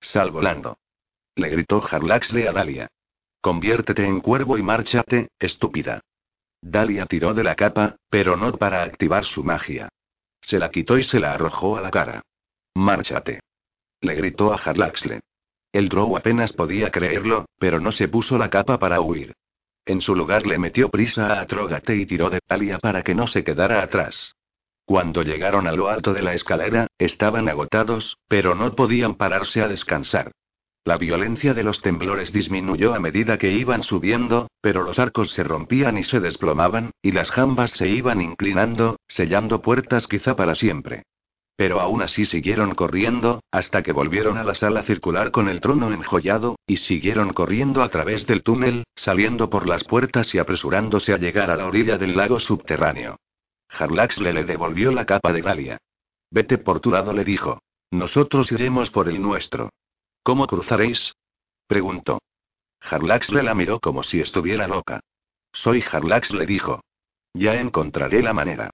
Sal volando. Le gritó Harlaxle a Dalia. Conviértete en cuervo y márchate, estúpida. Dalia tiró de la capa, pero no para activar su magia. Se la quitó y se la arrojó a la cara. Márchate. Le gritó a Harlaxle. El Drow apenas podía creerlo, pero no se puso la capa para huir. En su lugar le metió prisa a Atrogate y tiró de Dalia para que no se quedara atrás. Cuando llegaron a lo alto de la escalera, estaban agotados, pero no podían pararse a descansar. La violencia de los temblores disminuyó a medida que iban subiendo, pero los arcos se rompían y se desplomaban, y las jambas se iban inclinando, sellando puertas quizá para siempre. Pero aún así siguieron corriendo, hasta que volvieron a la sala circular con el trono enjollado, y siguieron corriendo a través del túnel, saliendo por las puertas y apresurándose a llegar a la orilla del lago subterráneo. Harlaxle le devolvió la capa de Galia. Vete por tu lado, le dijo. Nosotros iremos por el nuestro. ¿Cómo cruzaréis? preguntó. Harlaxle la miró como si estuviera loca. Soy Harlax, le dijo. Ya encontraré la manera.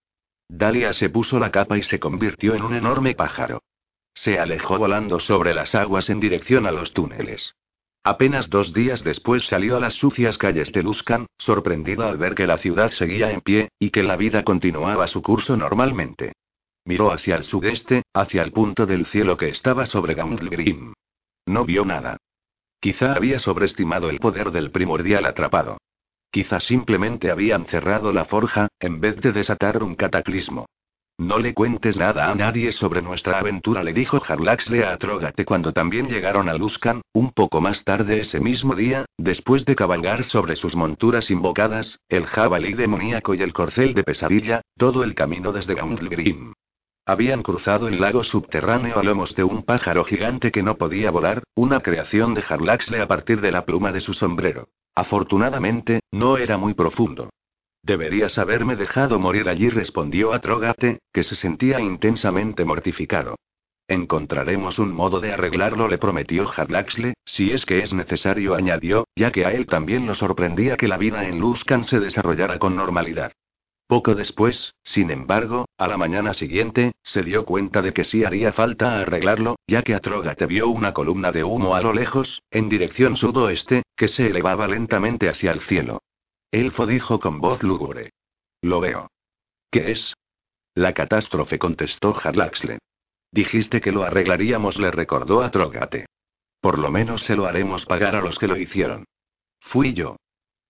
Dalia se puso la capa y se convirtió en un enorme pájaro. Se alejó volando sobre las aguas en dirección a los túneles. Apenas dos días después salió a las sucias calles de Luskan, sorprendida al ver que la ciudad seguía en pie, y que la vida continuaba su curso normalmente. Miró hacia el sudeste, hacia el punto del cielo que estaba sobre Gauntlegrim. No vio nada. Quizá había sobreestimado el poder del primordial atrapado. Quizá simplemente habían cerrado la forja, en vez de desatar un cataclismo. No le cuentes nada a nadie sobre nuestra aventura, le dijo Harlaxle a Atrogate cuando también llegaron a Luskan, un poco más tarde ese mismo día, después de cabalgar sobre sus monturas invocadas, el jabalí demoníaco y el corcel de pesadilla, todo el camino desde Gauntlegrim. Habían cruzado el lago subterráneo a lomos de un pájaro gigante que no podía volar, una creación de Harlaxle a partir de la pluma de su sombrero. Afortunadamente, no era muy profundo. Deberías haberme dejado morir allí, respondió Atrogate, que se sentía intensamente mortificado. Encontraremos un modo de arreglarlo, le prometió Harlaxle, si es que es necesario, añadió, ya que a él también lo sorprendía que la vida en Luskan se desarrollara con normalidad. Poco después, sin embargo, a la mañana siguiente, se dio cuenta de que sí haría falta arreglarlo, ya que Atrogate vio una columna de humo a lo lejos, en dirección sudoeste, que se elevaba lentamente hacia el cielo. Elfo dijo con voz lúgubre. Lo veo. ¿Qué es? La catástrofe contestó Harlaxle. Dijiste que lo arreglaríamos, le recordó a Trogate. Por lo menos se lo haremos pagar a los que lo hicieron. Fui yo.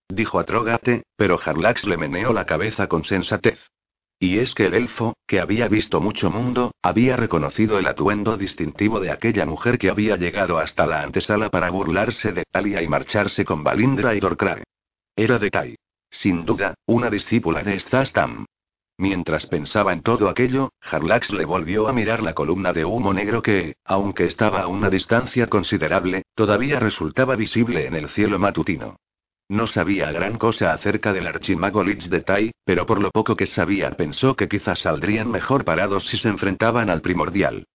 Dijo a Trogate, pero Harlax le meneó la cabeza con sensatez. Y es que el elfo, que había visto mucho mundo, había reconocido el atuendo distintivo de aquella mujer que había llegado hasta la antesala para burlarse de Talia y marcharse con Balindra y Dorcrae. Era de Tai. Sin duda, una discípula de Stastam. Mientras pensaba en todo aquello, Harlax le volvió a mirar la columna de humo negro que, aunque estaba a una distancia considerable, todavía resultaba visible en el cielo matutino. No sabía gran cosa acerca del archimago Lich de Tai, pero por lo poco que sabía pensó que quizás saldrían mejor parados si se enfrentaban al primordial.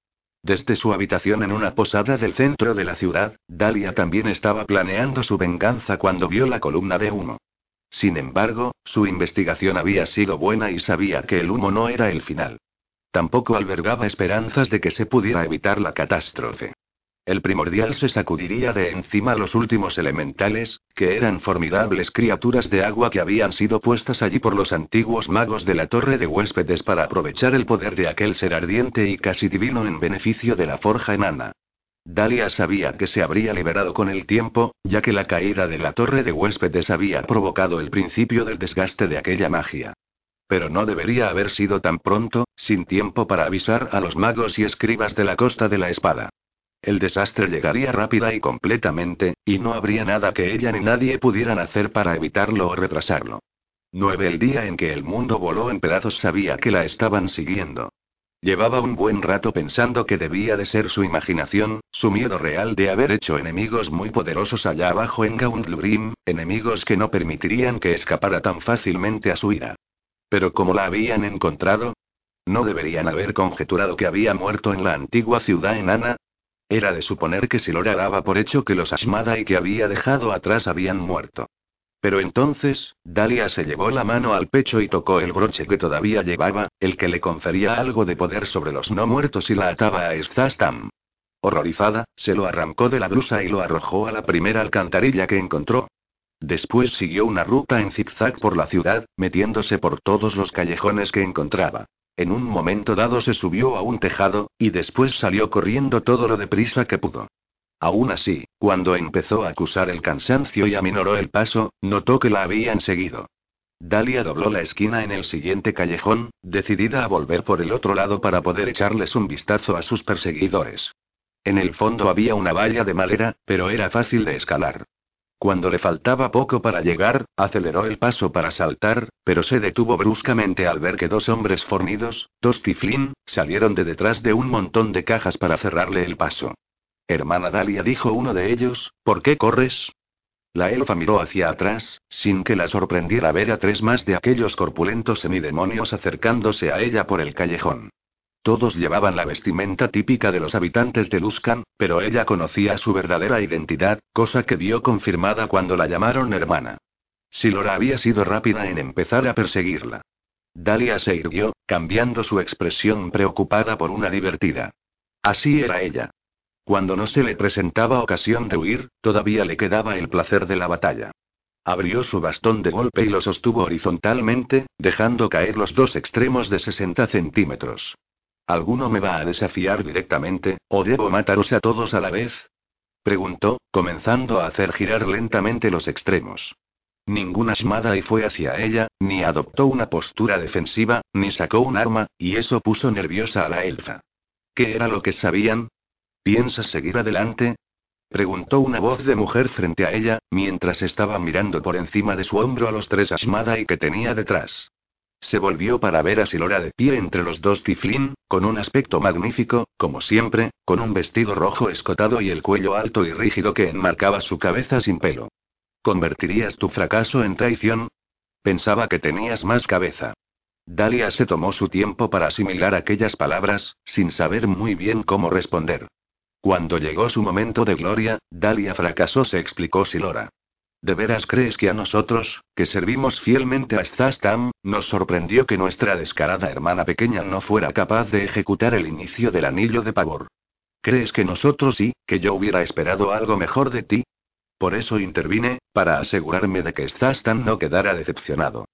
Desde su habitación en una posada del centro de la ciudad, Dalia también estaba planeando su venganza cuando vio la columna de humo. Sin embargo, su investigación había sido buena y sabía que el humo no era el final. Tampoco albergaba esperanzas de que se pudiera evitar la catástrofe. El primordial se sacudiría de encima los últimos elementales, que eran formidables criaturas de agua que habían sido puestas allí por los antiguos magos de la torre de huéspedes para aprovechar el poder de aquel ser ardiente y casi divino en beneficio de la forja enana. Dalia sabía que se habría liberado con el tiempo, ya que la caída de la torre de huéspedes había provocado el principio del desgaste de aquella magia. Pero no debería haber sido tan pronto, sin tiempo para avisar a los magos y escribas de la costa de la espada. El desastre llegaría rápida y completamente, y no habría nada que ella ni nadie pudieran hacer para evitarlo o retrasarlo. Nueve el día en que el mundo voló en pedazos sabía que la estaban siguiendo. Llevaba un buen rato pensando que debía de ser su imaginación, su miedo real de haber hecho enemigos muy poderosos allá abajo en Gauntlurim, enemigos que no permitirían que escapara tan fácilmente a su ira. Pero como la habían encontrado, ¿no deberían haber conjeturado que había muerto en la antigua ciudad enana? Era de suponer que Silora daba por hecho que los y que había dejado atrás habían muerto. Pero entonces, Dalia se llevó la mano al pecho y tocó el broche que todavía llevaba, el que le confería algo de poder sobre los no muertos y la ataba a Stastam. Horrorizada, se lo arrancó de la blusa y lo arrojó a la primera alcantarilla que encontró. Después siguió una ruta en zigzag por la ciudad, metiéndose por todos los callejones que encontraba. En un momento dado se subió a un tejado, y después salió corriendo todo lo deprisa que pudo. Aún así, cuando empezó a acusar el cansancio y aminoró el paso, notó que la habían seguido. Dalia dobló la esquina en el siguiente callejón, decidida a volver por el otro lado para poder echarles un vistazo a sus perseguidores. En el fondo había una valla de madera, pero era fácil de escalar. Cuando le faltaba poco para llegar, aceleró el paso para saltar, pero se detuvo bruscamente al ver que dos hombres fornidos, dos tiflín, salieron de detrás de un montón de cajas para cerrarle el paso. Hermana Dalia dijo uno de ellos, ¿por qué corres? La elfa miró hacia atrás, sin que la sorprendiera ver a tres más de aquellos corpulentos semidemonios acercándose a ella por el callejón. Todos llevaban la vestimenta típica de los habitantes de Luskan, pero ella conocía su verdadera identidad, cosa que vio confirmada cuando la llamaron hermana. Silora había sido rápida en empezar a perseguirla. Dalia se irguió, cambiando su expresión preocupada por una divertida. Así era ella. Cuando no se le presentaba ocasión de huir, todavía le quedaba el placer de la batalla. Abrió su bastón de golpe y lo sostuvo horizontalmente, dejando caer los dos extremos de 60 centímetros. ¿Alguno me va a desafiar directamente, o debo mataros a todos a la vez? Preguntó, comenzando a hacer girar lentamente los extremos. Ninguna y fue hacia ella, ni adoptó una postura defensiva, ni sacó un arma, y eso puso nerviosa a la elfa. ¿Qué era lo que sabían? ¿Piensas seguir adelante? Preguntó una voz de mujer frente a ella, mientras estaba mirando por encima de su hombro a los tres y que tenía detrás. Se volvió para ver a Silora de pie entre los dos tiflín, con un aspecto magnífico, como siempre, con un vestido rojo escotado y el cuello alto y rígido que enmarcaba su cabeza sin pelo. ¿Convertirías tu fracaso en traición? Pensaba que tenías más cabeza. Dalia se tomó su tiempo para asimilar aquellas palabras, sin saber muy bien cómo responder. Cuando llegó su momento de gloria, Dalia fracasó, se explicó Silora. ¿De veras crees que a nosotros, que servimos fielmente a Zastam, nos sorprendió que nuestra descarada hermana pequeña no fuera capaz de ejecutar el inicio del anillo de pavor? ¿Crees que nosotros sí, que yo hubiera esperado algo mejor de ti? Por eso intervine, para asegurarme de que Zastam no quedara decepcionado.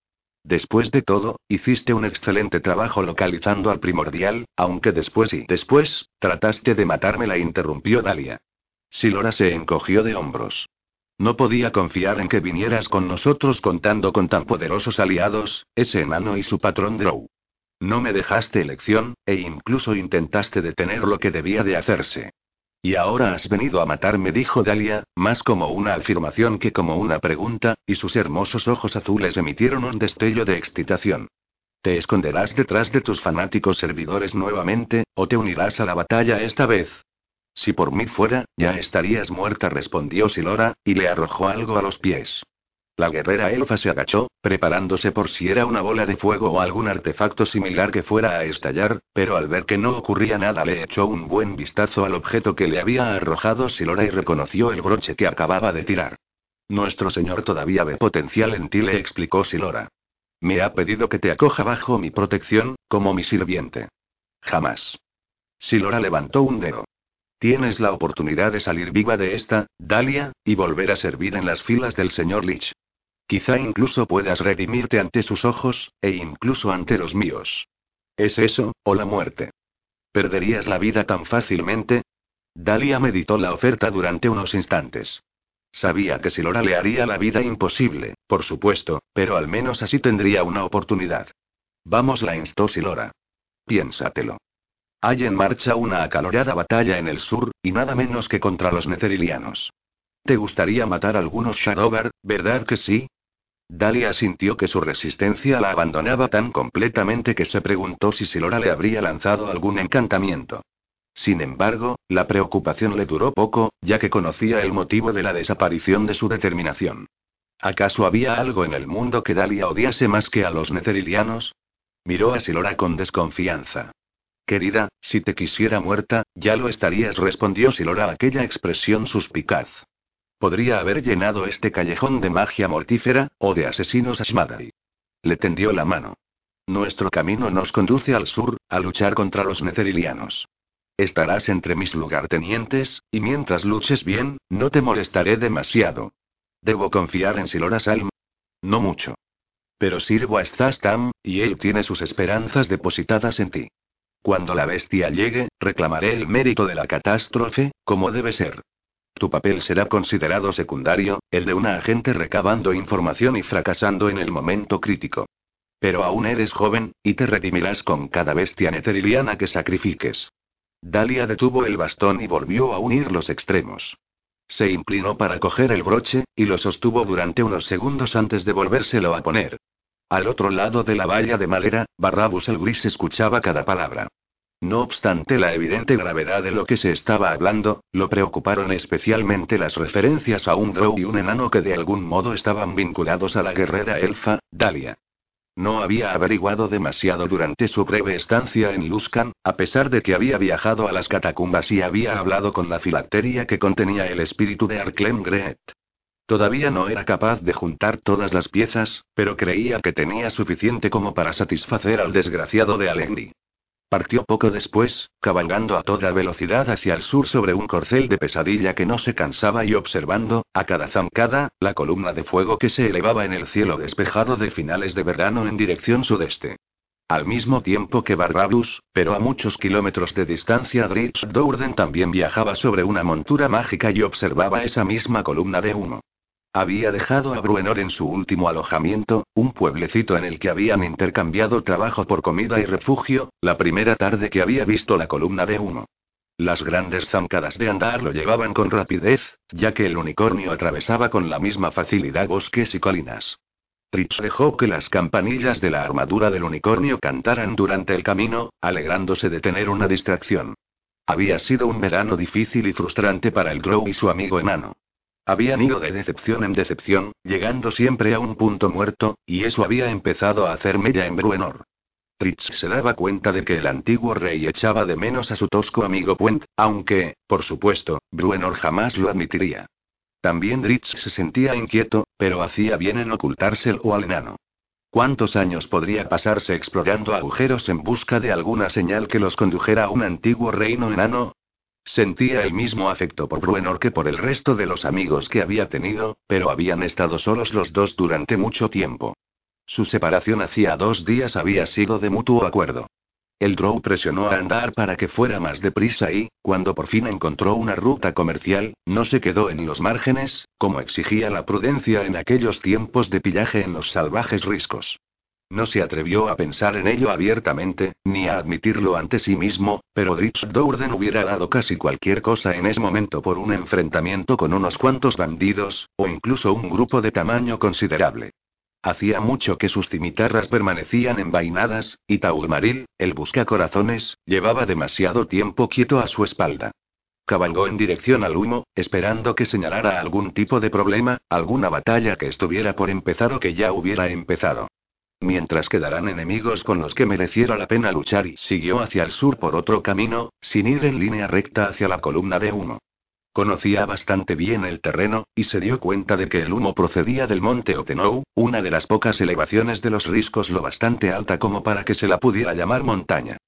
Después de todo, hiciste un excelente trabajo localizando al primordial, aunque después y después, trataste de matarme, la interrumpió Dalia. Silora se encogió de hombros. No podía confiar en que vinieras con nosotros contando con tan poderosos aliados, ese enano y su patrón Drow. No me dejaste elección, e incluso intentaste detener lo que debía de hacerse. Y ahora has venido a matarme, dijo Dalia, más como una afirmación que como una pregunta, y sus hermosos ojos azules emitieron un destello de excitación. ¿Te esconderás detrás de tus fanáticos servidores nuevamente, o te unirás a la batalla esta vez? Si por mí fuera, ya estarías muerta, respondió Silora, y le arrojó algo a los pies. La guerrera elfa se agachó, preparándose por si era una bola de fuego o algún artefacto similar que fuera a estallar, pero al ver que no ocurría nada le echó un buen vistazo al objeto que le había arrojado Silora y reconoció el broche que acababa de tirar. Nuestro señor todavía ve potencial en ti, le explicó Silora. Me ha pedido que te acoja bajo mi protección, como mi sirviente. Jamás. Silora levantó un dedo. Tienes la oportunidad de salir viva de esta, Dalia, y volver a servir en las filas del señor Lich. Quizá incluso puedas redimirte ante sus ojos, e incluso ante los míos. ¿Es eso, o la muerte? ¿Perderías la vida tan fácilmente? Dalia meditó la oferta durante unos instantes. Sabía que Silora le haría la vida imposible, por supuesto, pero al menos así tendría una oportunidad. Vamos, la instó Silora. Piénsatelo. Hay en marcha una acalorada batalla en el sur, y nada menos que contra los Netherilianos. ¿Te gustaría matar a algunos Shadowbar, verdad que sí? Dalia sintió que su resistencia la abandonaba tan completamente que se preguntó si Silora le habría lanzado algún encantamiento. Sin embargo, la preocupación le duró poco, ya que conocía el motivo de la desaparición de su determinación. ¿Acaso había algo en el mundo que Dalia odiase más que a los Netherilianos? Miró a Silora con desconfianza. Querida, si te quisiera muerta, ya lo estarías, respondió Silora aquella expresión suspicaz. Podría haber llenado este callejón de magia mortífera, o de asesinos Ashmadai. Le tendió la mano. Nuestro camino nos conduce al sur, a luchar contra los netherilianos. Estarás entre mis lugartenientes, y mientras luches bien, no te molestaré demasiado. ¿Debo confiar en Silora Salm? No mucho. Pero sirvo a Zastam, y él tiene sus esperanzas depositadas en ti. Cuando la bestia llegue, reclamaré el mérito de la catástrofe, como debe ser. Tu papel será considerado secundario, el de una agente recabando información y fracasando en el momento crítico. Pero aún eres joven, y te redimirás con cada bestia netheriliana que sacrifiques. Dalia detuvo el bastón y volvió a unir los extremos. Se inclinó para coger el broche, y lo sostuvo durante unos segundos antes de volvérselo a poner. Al otro lado de la valla de madera, Barrabus el gris escuchaba cada palabra. No obstante la evidente gravedad de lo que se estaba hablando, lo preocuparon especialmente las referencias a un drow y un enano que de algún modo estaban vinculados a la guerrera elfa, Dalia. No había averiguado demasiado durante su breve estancia en Luskan, a pesar de que había viajado a las catacumbas y había hablado con la filacteria que contenía el espíritu de Arclem Greet. Todavía no era capaz de juntar todas las piezas, pero creía que tenía suficiente como para satisfacer al desgraciado de Alengri. Partió poco después, cabalgando a toda velocidad hacia el sur sobre un corcel de pesadilla que no se cansaba y observando, a cada zancada, la columna de fuego que se elevaba en el cielo despejado de finales de verano en dirección sudeste. Al mismo tiempo que Barrabus, pero a muchos kilómetros de distancia, Dritz Dourden también viajaba sobre una montura mágica y observaba esa misma columna de humo. Había dejado a Bruenor en su último alojamiento, un pueblecito en el que habían intercambiado trabajo por comida y refugio, la primera tarde que había visto la columna de humo. Las grandes zancadas de andar lo llevaban con rapidez, ya que el unicornio atravesaba con la misma facilidad bosques y colinas. Trips dejó que las campanillas de la armadura del unicornio cantaran durante el camino, alegrándose de tener una distracción. Había sido un verano difícil y frustrante para el Grow y su amigo enano. Habían ido de decepción en decepción, llegando siempre a un punto muerto, y eso había empezado a hacer mella en Bruenor. Tritz se daba cuenta de que el antiguo rey echaba de menos a su tosco amigo Puent, aunque, por supuesto, Bruenor jamás lo admitiría. También Dritz se sentía inquieto, pero hacía bien en ocultárselo al enano. ¿Cuántos años podría pasarse explorando agujeros en busca de alguna señal que los condujera a un antiguo reino enano? Sentía el mismo afecto por Bruenor que por el resto de los amigos que había tenido, pero habían estado solos los dos durante mucho tiempo. Su separación hacía dos días había sido de mutuo acuerdo. El Drow presionó a andar para que fuera más deprisa y, cuando por fin encontró una ruta comercial, no se quedó en los márgenes, como exigía la prudencia en aquellos tiempos de pillaje en los salvajes riscos. No se atrevió a pensar en ello abiertamente, ni a admitirlo ante sí mismo, pero Dritz Dourden hubiera dado casi cualquier cosa en ese momento por un enfrentamiento con unos cuantos bandidos, o incluso un grupo de tamaño considerable. Hacía mucho que sus cimitarras permanecían envainadas, y Taulmaril, el buscacorazones, llevaba demasiado tiempo quieto a su espalda. Cabalgó en dirección al humo, esperando que señalara algún tipo de problema, alguna batalla que estuviera por empezar o que ya hubiera empezado. Mientras quedarán enemigos con los que mereciera la pena luchar y siguió hacia el sur por otro camino, sin ir en línea recta hacia la columna de humo. Conocía bastante bien el terreno, y se dio cuenta de que el humo procedía del monte Otenou, una de las pocas elevaciones de los riscos lo bastante alta como para que se la pudiera llamar montaña.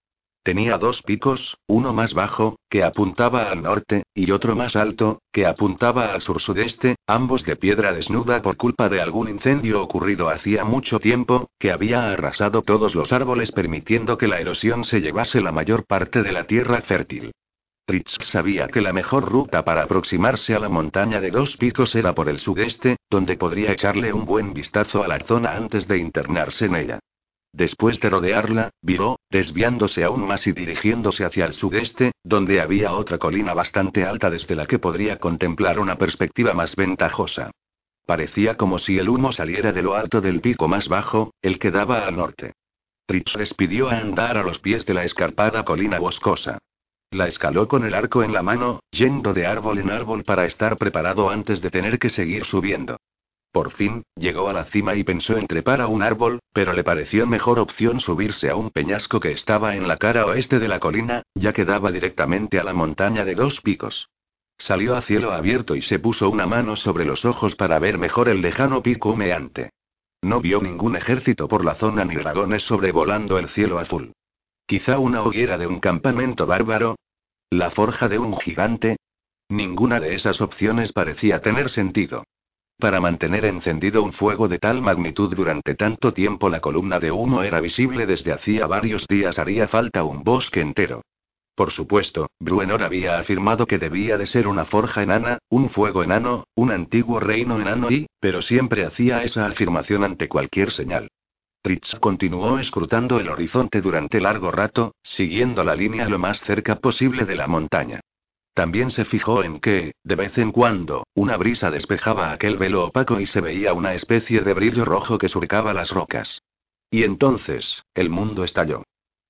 Tenía dos picos, uno más bajo, que apuntaba al norte, y otro más alto, que apuntaba al sur-sudeste, ambos de piedra desnuda por culpa de algún incendio ocurrido hacía mucho tiempo, que había arrasado todos los árboles permitiendo que la erosión se llevase la mayor parte de la tierra fértil. Fritz sabía que la mejor ruta para aproximarse a la montaña de dos picos era por el sudeste, donde podría echarle un buen vistazo a la zona antes de internarse en ella. Después de rodearla, viró, desviándose aún más y dirigiéndose hacia el sudeste, donde había otra colina bastante alta desde la que podría contemplar una perspectiva más ventajosa. Parecía como si el humo saliera de lo alto del pico más bajo, el que daba al norte. Fritz despidió a andar a los pies de la escarpada colina boscosa. La escaló con el arco en la mano, yendo de árbol en árbol para estar preparado antes de tener que seguir subiendo. Por fin, llegó a la cima y pensó en trepar a un árbol, pero le pareció mejor opción subirse a un peñasco que estaba en la cara oeste de la colina, ya que daba directamente a la montaña de dos picos. Salió a cielo abierto y se puso una mano sobre los ojos para ver mejor el lejano pico humeante. No vio ningún ejército por la zona ni dragones sobrevolando el cielo azul. Quizá una hoguera de un campamento bárbaro. La forja de un gigante. Ninguna de esas opciones parecía tener sentido. Para mantener encendido un fuego de tal magnitud durante tanto tiempo la columna de humo era visible desde hacía varios días haría falta un bosque entero. Por supuesto, Bruenor había afirmado que debía de ser una forja enana, un fuego enano, un antiguo reino enano y, pero siempre hacía esa afirmación ante cualquier señal. Tritz continuó escrutando el horizonte durante largo rato, siguiendo la línea lo más cerca posible de la montaña. También se fijó en que, de vez en cuando, una brisa despejaba aquel velo opaco y se veía una especie de brillo rojo que surcaba las rocas. Y entonces, el mundo estalló.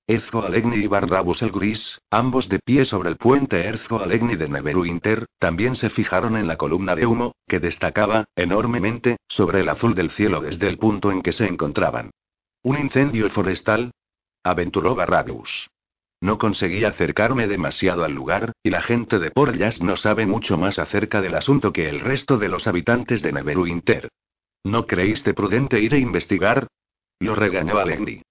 Ezco Alegni y Barrabus el Gris, ambos de pie sobre el puente Ezco Alegni de Neveruinter, también se fijaron en la columna de humo, que destacaba, enormemente, sobre el azul del cielo desde el punto en que se encontraban. ¿Un incendio forestal? aventuró Barrabus. No conseguí acercarme demasiado al lugar, y la gente de Port no sabe mucho más acerca del asunto que el resto de los habitantes de Neverwinter. ¿No creíste prudente ir a investigar? Lo regañó Alegni.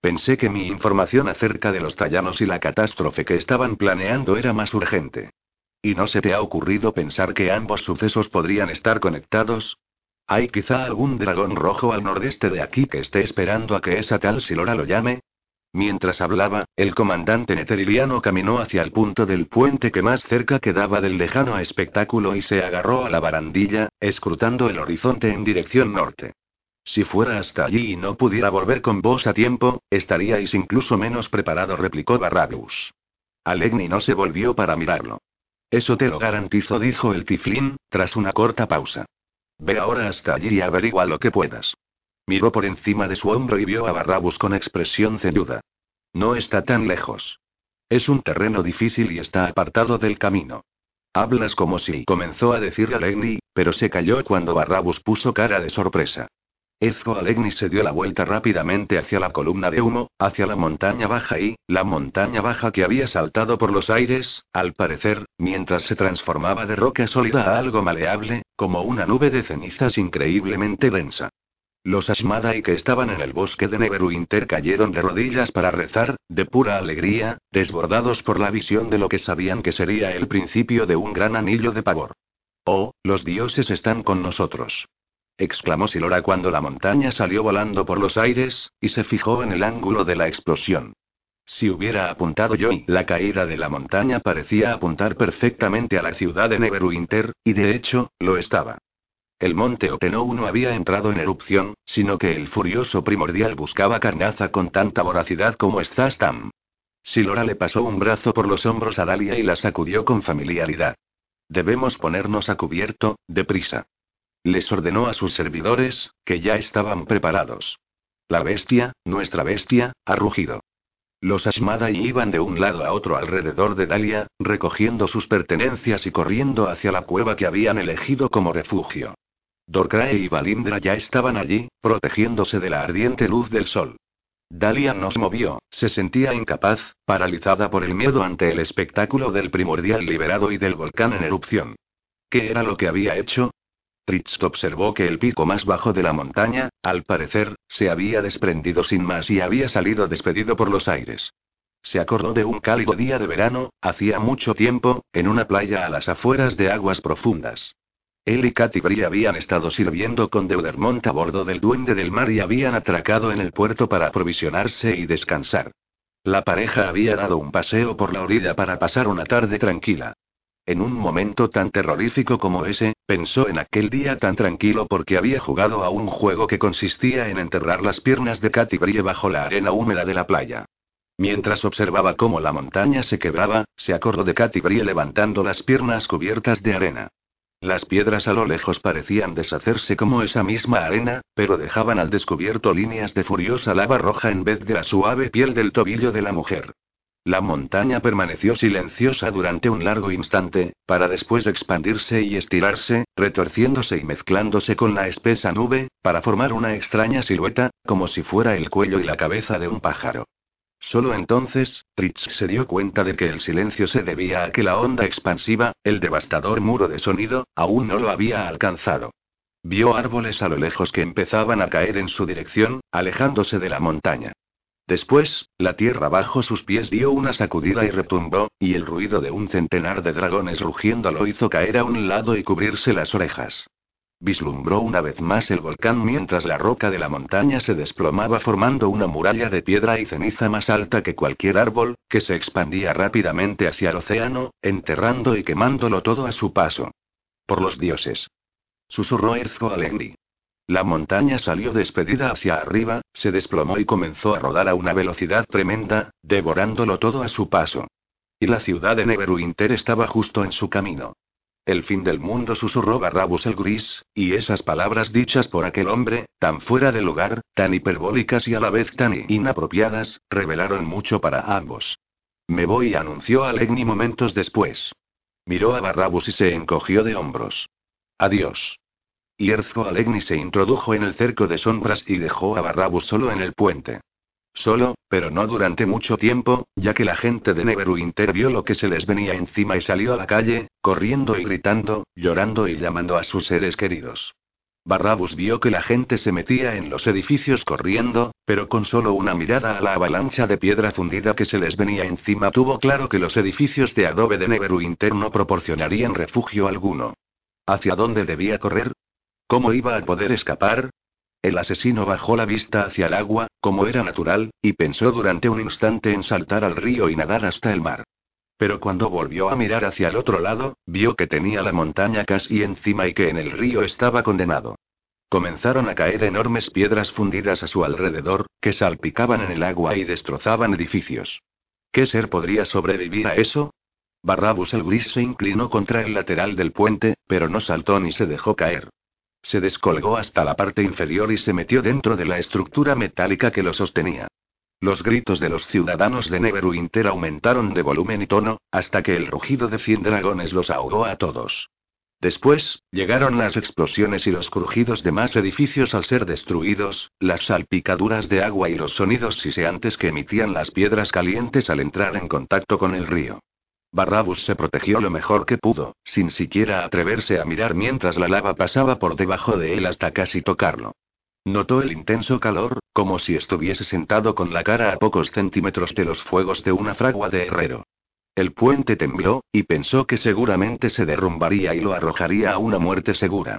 Pensé que mi información acerca de los tallanos y la catástrofe que estaban planeando era más urgente. ¿Y no se te ha ocurrido pensar que ambos sucesos podrían estar conectados? ¿Hay quizá algún dragón rojo al nordeste de aquí que esté esperando a que esa tal Silora lo llame? Mientras hablaba, el comandante neteriliano caminó hacia el punto del puente que más cerca quedaba del lejano espectáculo y se agarró a la barandilla, escrutando el horizonte en dirección norte. Si fuera hasta allí y no pudiera volver con vos a tiempo, estaríais incluso menos preparado, replicó Barragus. Alegni no se volvió para mirarlo. Eso te lo garantizo, dijo el tiflín, tras una corta pausa. Ve ahora hasta allí y averigua lo que puedas. Miró por encima de su hombro y vio a Barrabus con expresión ceñuda. No está tan lejos. Es un terreno difícil y está apartado del camino. Hablas como si comenzó a decirle Alegni, pero se calló cuando Barrabus puso cara de sorpresa. Ezco Alegni se dio la vuelta rápidamente hacia la columna de humo, hacia la montaña baja y, la montaña baja que había saltado por los aires, al parecer, mientras se transformaba de roca sólida a algo maleable, como una nube de cenizas increíblemente densa. Los Ashmadai que estaban en el bosque de Neverwinter cayeron de rodillas para rezar, de pura alegría, desbordados por la visión de lo que sabían que sería el principio de un gran anillo de pavor. Oh, los dioses están con nosotros. exclamó Silora cuando la montaña salió volando por los aires, y se fijó en el ángulo de la explosión. Si hubiera apuntado yo, la caída de la montaña parecía apuntar perfectamente a la ciudad de Neverwinter, y de hecho, lo estaba. El monte Otenou no había entrado en erupción, sino que el furioso primordial buscaba carnaza con tanta voracidad como Zastam. Silora le pasó un brazo por los hombros a Dalia y la sacudió con familiaridad. Debemos ponernos a cubierto, deprisa. Les ordenó a sus servidores, que ya estaban preparados. La bestia, nuestra bestia, ha rugido. Los Ashmadai iban de un lado a otro alrededor de Dalia, recogiendo sus pertenencias y corriendo hacia la cueva que habían elegido como refugio. Dorcrae y Balindra ya estaban allí, protegiéndose de la ardiente luz del sol. Dalia no se movió, se sentía incapaz, paralizada por el miedo ante el espectáculo del primordial liberado y del volcán en erupción. ¿Qué era lo que había hecho? Tritz observó que el pico más bajo de la montaña, al parecer, se había desprendido sin más y había salido despedido por los aires. Se acordó de un cálido día de verano, hacía mucho tiempo, en una playa a las afueras de aguas profundas. Él y Katy habían estado sirviendo con Deudermont a bordo del Duende del Mar y habían atracado en el puerto para aprovisionarse y descansar. La pareja había dado un paseo por la orilla para pasar una tarde tranquila. En un momento tan terrorífico como ese, pensó en aquel día tan tranquilo porque había jugado a un juego que consistía en enterrar las piernas de Katy bajo la arena húmeda de la playa. Mientras observaba cómo la montaña se quebraba, se acordó de Katy levantando las piernas cubiertas de arena. Las piedras a lo lejos parecían deshacerse como esa misma arena, pero dejaban al descubierto líneas de furiosa lava roja en vez de la suave piel del tobillo de la mujer. La montaña permaneció silenciosa durante un largo instante, para después expandirse y estirarse, retorciéndose y mezclándose con la espesa nube, para formar una extraña silueta, como si fuera el cuello y la cabeza de un pájaro. Solo entonces, Tritz se dio cuenta de que el silencio se debía a que la onda expansiva, el devastador muro de sonido, aún no lo había alcanzado. Vio árboles a lo lejos que empezaban a caer en su dirección, alejándose de la montaña. Después, la tierra bajo sus pies dio una sacudida y retumbó, y el ruido de un centenar de dragones rugiendo lo hizo caer a un lado y cubrirse las orejas. Vislumbró una vez más el volcán mientras la roca de la montaña se desplomaba formando una muralla de piedra y ceniza más alta que cualquier árbol, que se expandía rápidamente hacia el océano, enterrando y quemándolo todo a su paso. Por los dioses. Susurró Erzo Alengri. La montaña salió despedida hacia arriba, se desplomó y comenzó a rodar a una velocidad tremenda, devorándolo todo a su paso. Y la ciudad de Neverwinter estaba justo en su camino. El fin del mundo susurró Barrabus el gris, y esas palabras dichas por aquel hombre, tan fuera de lugar, tan hiperbólicas y a la vez tan inapropiadas, revelaron mucho para ambos. Me voy, anunció Alegni momentos después. Miró a Barrabus y se encogió de hombros. Adiós. Y Erzo Alegni se introdujo en el cerco de sombras y dejó a Barrabus solo en el puente. Solo, pero no durante mucho tiempo, ya que la gente de Neverwinter vio lo que se les venía encima y salió a la calle, corriendo y gritando, llorando y llamando a sus seres queridos. Barrabus vio que la gente se metía en los edificios corriendo, pero con solo una mirada a la avalancha de piedra fundida que se les venía encima tuvo claro que los edificios de adobe de Neverwinter no proporcionarían refugio alguno. ¿Hacia dónde debía correr? ¿Cómo iba a poder escapar? El asesino bajó la vista hacia el agua, como era natural, y pensó durante un instante en saltar al río y nadar hasta el mar. Pero cuando volvió a mirar hacia el otro lado, vio que tenía la montaña casi encima y que en el río estaba condenado. Comenzaron a caer enormes piedras fundidas a su alrededor, que salpicaban en el agua y destrozaban edificios. ¿Qué ser podría sobrevivir a eso? Barrabus el gris se inclinó contra el lateral del puente, pero no saltó ni se dejó caer. Se descolgó hasta la parte inferior y se metió dentro de la estructura metálica que lo sostenía. Los gritos de los ciudadanos de Neverwinter aumentaron de volumen y tono, hasta que el rugido de cien dragones los ahogó a todos. Después, llegaron las explosiones y los crujidos de más edificios al ser destruidos, las salpicaduras de agua y los sonidos siseantes que emitían las piedras calientes al entrar en contacto con el río. Barrabus se protegió lo mejor que pudo, sin siquiera atreverse a mirar mientras la lava pasaba por debajo de él hasta casi tocarlo. Notó el intenso calor, como si estuviese sentado con la cara a pocos centímetros de los fuegos de una fragua de herrero. El puente tembló, y pensó que seguramente se derrumbaría y lo arrojaría a una muerte segura.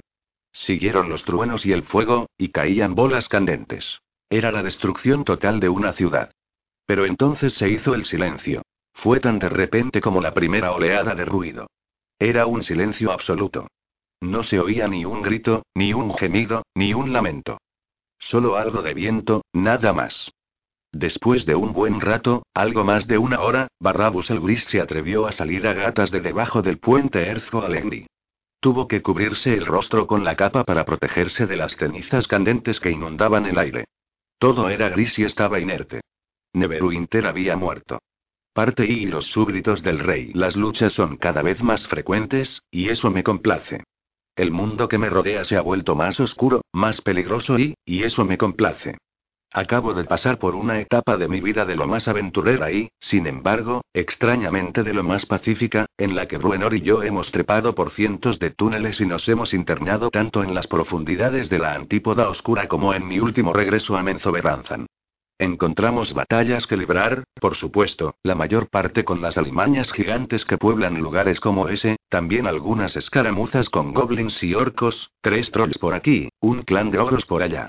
Siguieron los truenos y el fuego, y caían bolas candentes. Era la destrucción total de una ciudad. Pero entonces se hizo el silencio. Fue tan de repente como la primera oleada de ruido. Era un silencio absoluto. No se oía ni un grito, ni un gemido, ni un lamento. Solo algo de viento, nada más. Después de un buen rato, algo más de una hora, Barrabus el gris se atrevió a salir a gatas de debajo del puente Erzo Alengri. Tuvo que cubrirse el rostro con la capa para protegerse de las cenizas candentes que inundaban el aire. Todo era gris y estaba inerte. Neverwinter había muerto parte y los súbditos del rey. Las luchas son cada vez más frecuentes, y eso me complace. El mundo que me rodea se ha vuelto más oscuro, más peligroso y, y eso me complace. Acabo de pasar por una etapa de mi vida de lo más aventurera y, sin embargo, extrañamente de lo más pacífica, en la que Bruenor y yo hemos trepado por cientos de túneles y nos hemos internado tanto en las profundidades de la antípoda oscura como en mi último regreso a Menzoberranzan. Encontramos batallas que librar, por supuesto, la mayor parte con las alimañas gigantes que pueblan lugares como ese, también algunas escaramuzas con goblins y orcos, tres trolls por aquí, un clan de ogros por allá.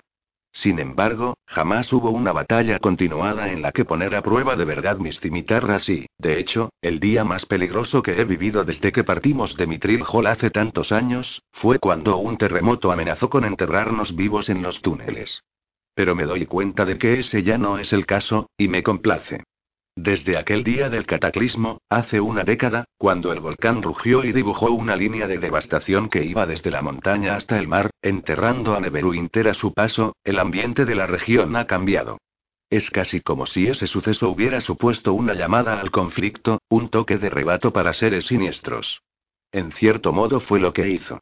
Sin embargo, jamás hubo una batalla continuada en la que poner a prueba de verdad mis cimitarras y, de hecho, el día más peligroso que he vivido desde que partimos de Mitril Hall hace tantos años, fue cuando un terremoto amenazó con enterrarnos vivos en los túneles. Pero me doy cuenta de que ese ya no es el caso, y me complace. Desde aquel día del cataclismo, hace una década, cuando el volcán rugió y dibujó una línea de devastación que iba desde la montaña hasta el mar, enterrando a Neverwinter a su paso, el ambiente de la región ha cambiado. Es casi como si ese suceso hubiera supuesto una llamada al conflicto, un toque de rebato para seres siniestros. En cierto modo fue lo que hizo.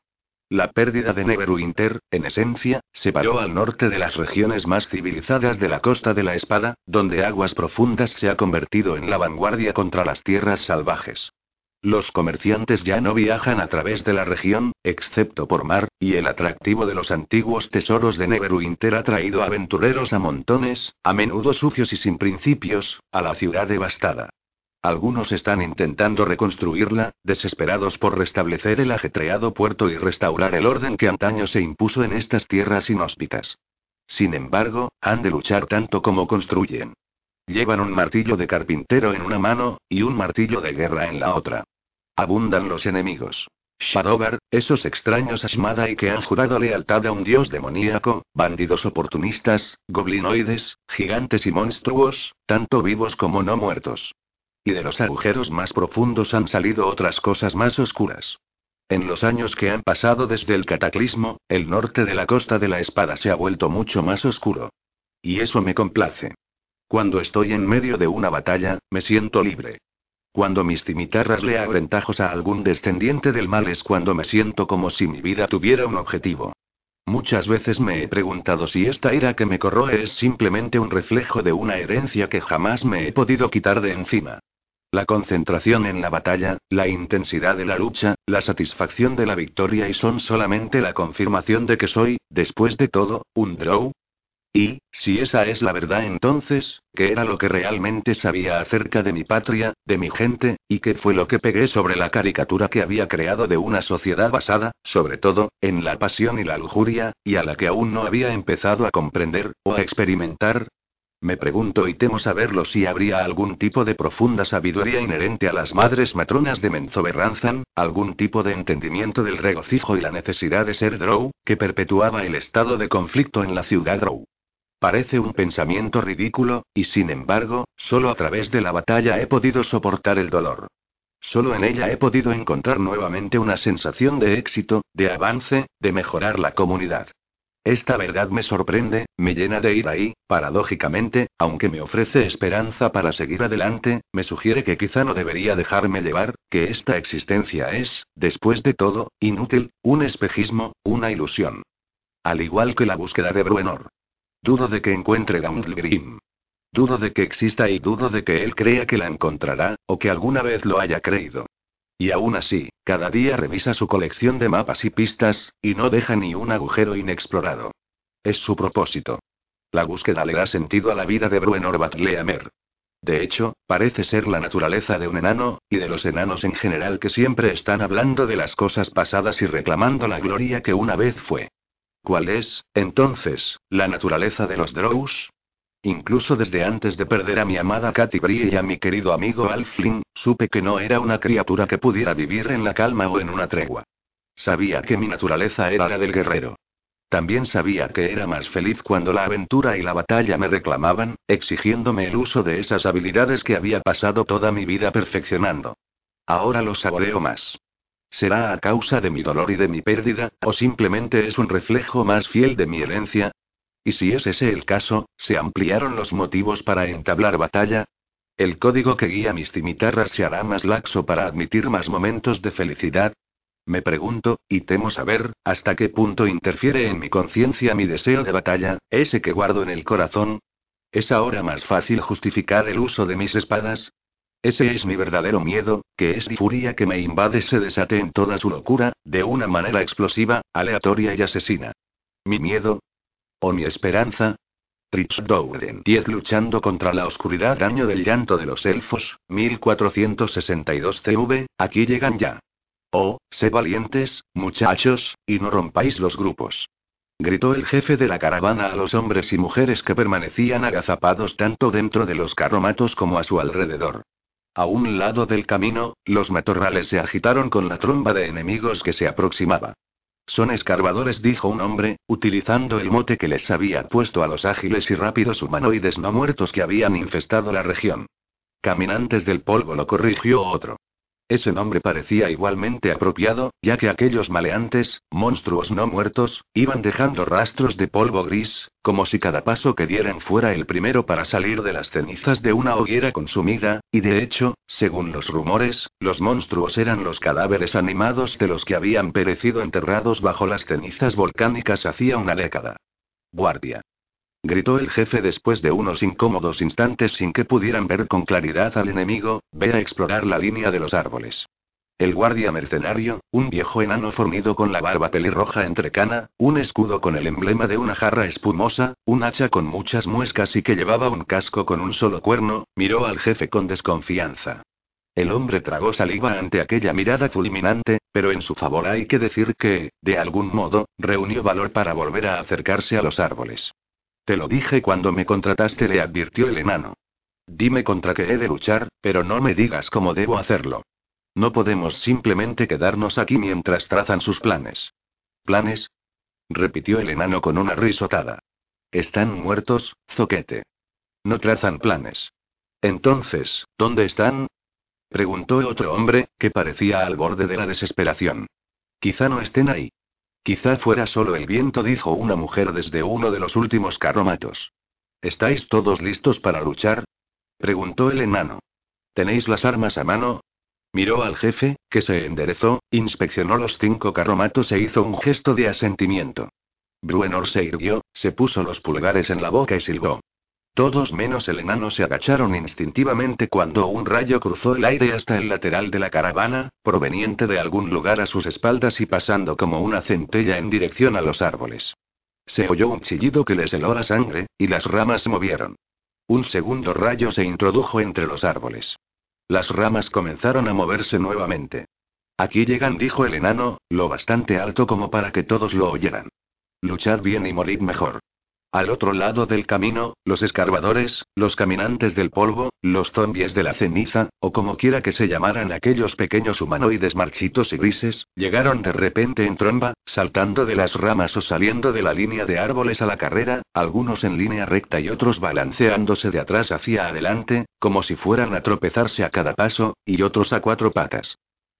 La pérdida de Neverwinter, en esencia, separó al norte de las regiones más civilizadas de la Costa de la Espada, donde Aguas Profundas se ha convertido en la vanguardia contra las tierras salvajes. Los comerciantes ya no viajan a través de la región, excepto por mar, y el atractivo de los antiguos tesoros de Neverwinter ha traído aventureros a montones, a menudo sucios y sin principios, a la ciudad devastada. Algunos están intentando reconstruirla, desesperados por restablecer el ajetreado puerto y restaurar el orden que antaño se impuso en estas tierras inhóspitas. Sin embargo, han de luchar tanto como construyen. Llevan un martillo de carpintero en una mano, y un martillo de guerra en la otra. Abundan los enemigos. Shadowbar, esos extraños Ashmadai que han jurado lealtad a un dios demoníaco, bandidos oportunistas, goblinoides, gigantes y monstruos, tanto vivos como no muertos. Y de los agujeros más profundos han salido otras cosas más oscuras. En los años que han pasado desde el cataclismo, el norte de la costa de la espada se ha vuelto mucho más oscuro. Y eso me complace. Cuando estoy en medio de una batalla, me siento libre. Cuando mis cimitarras le abren tajos a algún descendiente del mal es cuando me siento como si mi vida tuviera un objetivo. Muchas veces me he preguntado si esta ira que me corroe es simplemente un reflejo de una herencia que jamás me he podido quitar de encima. La concentración en la batalla, la intensidad de la lucha, la satisfacción de la victoria y son solamente la confirmación de que soy, después de todo, un Drow. Y, si esa es la verdad entonces, ¿qué era lo que realmente sabía acerca de mi patria, de mi gente, y qué fue lo que pegué sobre la caricatura que había creado de una sociedad basada, sobre todo, en la pasión y la lujuria, y a la que aún no había empezado a comprender, o a experimentar, me pregunto y temo saberlo si habría algún tipo de profunda sabiduría inherente a las madres matronas de Menzoberranzan, algún tipo de entendimiento del regocijo y la necesidad de ser Drow, que perpetuaba el estado de conflicto en la ciudad Drow. Parece un pensamiento ridículo, y sin embargo, solo a través de la batalla he podido soportar el dolor. Solo en ella he podido encontrar nuevamente una sensación de éxito, de avance, de mejorar la comunidad. Esta verdad me sorprende, me llena de ira y, paradójicamente, aunque me ofrece esperanza para seguir adelante, me sugiere que quizá no debería dejarme llevar, que esta existencia es, después de todo, inútil, un espejismo, una ilusión. Al igual que la búsqueda de Bruenor. Dudo de que encuentre Gauntlegrim. Dudo de que exista y dudo de que él crea que la encontrará, o que alguna vez lo haya creído. Y aún así, cada día revisa su colección de mapas y pistas, y no deja ni un agujero inexplorado. Es su propósito. La búsqueda le da sentido a la vida de Bruenor Batleamer. De hecho, parece ser la naturaleza de un enano, y de los enanos en general que siempre están hablando de las cosas pasadas y reclamando la gloria que una vez fue. ¿Cuál es, entonces, la naturaleza de los Drows? Incluso desde antes de perder a mi amada Katy Brie y a mi querido amigo Alflin, supe que no era una criatura que pudiera vivir en la calma o en una tregua. Sabía que mi naturaleza era la del guerrero. También sabía que era más feliz cuando la aventura y la batalla me reclamaban, exigiéndome el uso de esas habilidades que había pasado toda mi vida perfeccionando. Ahora lo saboreo más. ¿Será a causa de mi dolor y de mi pérdida, o simplemente es un reflejo más fiel de mi herencia? Y si es ese el caso, ¿se ampliaron los motivos para entablar batalla? ¿El código que guía mis cimitarras se hará más laxo para admitir más momentos de felicidad? Me pregunto, y temo saber, hasta qué punto interfiere en mi conciencia mi deseo de batalla, ese que guardo en el corazón. ¿Es ahora más fácil justificar el uso de mis espadas? Ese es mi verdadero miedo, que es la furia que me invade se desate en toda su locura, de una manera explosiva, aleatoria y asesina. ¿Mi miedo? ¿O mi esperanza? Trich Dowden 10 luchando contra la oscuridad año del llanto de los elfos, 1462 CV, aquí llegan ya. Oh, sé valientes, muchachos, y no rompáis los grupos. Gritó el jefe de la caravana a los hombres y mujeres que permanecían agazapados tanto dentro de los carromatos como a su alrededor. A un lado del camino, los matorrales se agitaron con la tromba de enemigos que se aproximaba. Son escarbadores, dijo un hombre, utilizando el mote que les había puesto a los ágiles y rápidos humanoides no muertos que habían infestado la región. Caminantes del polvo lo corrigió otro. Ese nombre parecía igualmente apropiado, ya que aquellos maleantes, monstruos no muertos, iban dejando rastros de polvo gris, como si cada paso que dieran fuera el primero para salir de las cenizas de una hoguera consumida, y de hecho, según los rumores, los monstruos eran los cadáveres animados de los que habían perecido enterrados bajo las cenizas volcánicas hacía una década. Guardia gritó el jefe después de unos incómodos instantes sin que pudieran ver con claridad al enemigo, ve a explorar la línea de los árboles. El guardia mercenario, un viejo enano fornido con la barba pelirroja entrecana, un escudo con el emblema de una jarra espumosa, un hacha con muchas muescas y que llevaba un casco con un solo cuerno, miró al jefe con desconfianza. El hombre tragó saliva ante aquella mirada fulminante, pero en su favor hay que decir que, de algún modo, reunió valor para volver a acercarse a los árboles. Te lo dije cuando me contrataste, le advirtió el enano. Dime contra qué he de luchar, pero no me digas cómo debo hacerlo. No podemos simplemente quedarnos aquí mientras trazan sus planes. ¿Planes? repitió el enano con una risotada. Están muertos, zoquete. No trazan planes. Entonces, ¿dónde están? preguntó otro hombre, que parecía al borde de la desesperación. Quizá no estén ahí. Quizá fuera solo el viento, dijo una mujer desde uno de los últimos carromatos. ¿Estáis todos listos para luchar? preguntó el enano. ¿Tenéis las armas a mano? Miró al jefe, que se enderezó, inspeccionó los cinco carromatos e hizo un gesto de asentimiento. Bruenor se irguió, se puso los pulgares en la boca y silbó. Todos menos el enano se agacharon instintivamente cuando un rayo cruzó el aire hasta el lateral de la caravana, proveniente de algún lugar a sus espaldas y pasando como una centella en dirección a los árboles. Se oyó un chillido que les heló la sangre, y las ramas se movieron. Un segundo rayo se introdujo entre los árboles. Las ramas comenzaron a moverse nuevamente. Aquí llegan, dijo el enano, lo bastante alto como para que todos lo oyeran. Luchad bien y morid mejor. Al otro lado del camino, los escarbadores, los caminantes del polvo, los zombies de la ceniza, o como quiera que se llamaran aquellos pequeños humanoides marchitos y grises, llegaron de repente en tromba, saltando de las ramas o saliendo de la línea de árboles a la carrera, algunos en línea recta y otros balanceándose de atrás hacia adelante, como si fueran a tropezarse a cada paso, y otros a cuatro patas.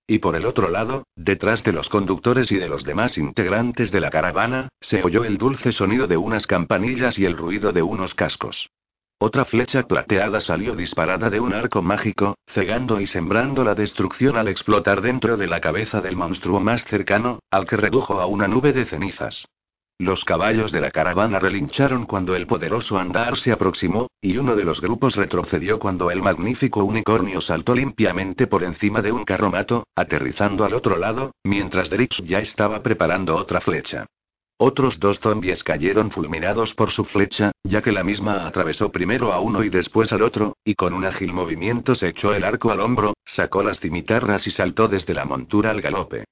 Y por el otro lado, detrás de los conductores y de los demás integrantes de la caravana, se oyó el dulce sonido de unas campanillas y el ruido de unos cascos. Otra flecha plateada salió disparada de un arco mágico, cegando y sembrando la destrucción al explotar dentro de la cabeza del monstruo más cercano, al que redujo a una nube de cenizas. Los caballos de la caravana relincharon cuando el poderoso andar se aproximó, y uno de los grupos retrocedió cuando el magnífico unicornio saltó limpiamente por encima de un carromato, aterrizando al otro lado, mientras Drix ya estaba preparando otra flecha. Otros dos zombies cayeron fulminados por su flecha, ya que la misma atravesó primero a uno y después al otro, y con un ágil movimiento se echó el arco al hombro, sacó las cimitarras y saltó desde la montura al galope.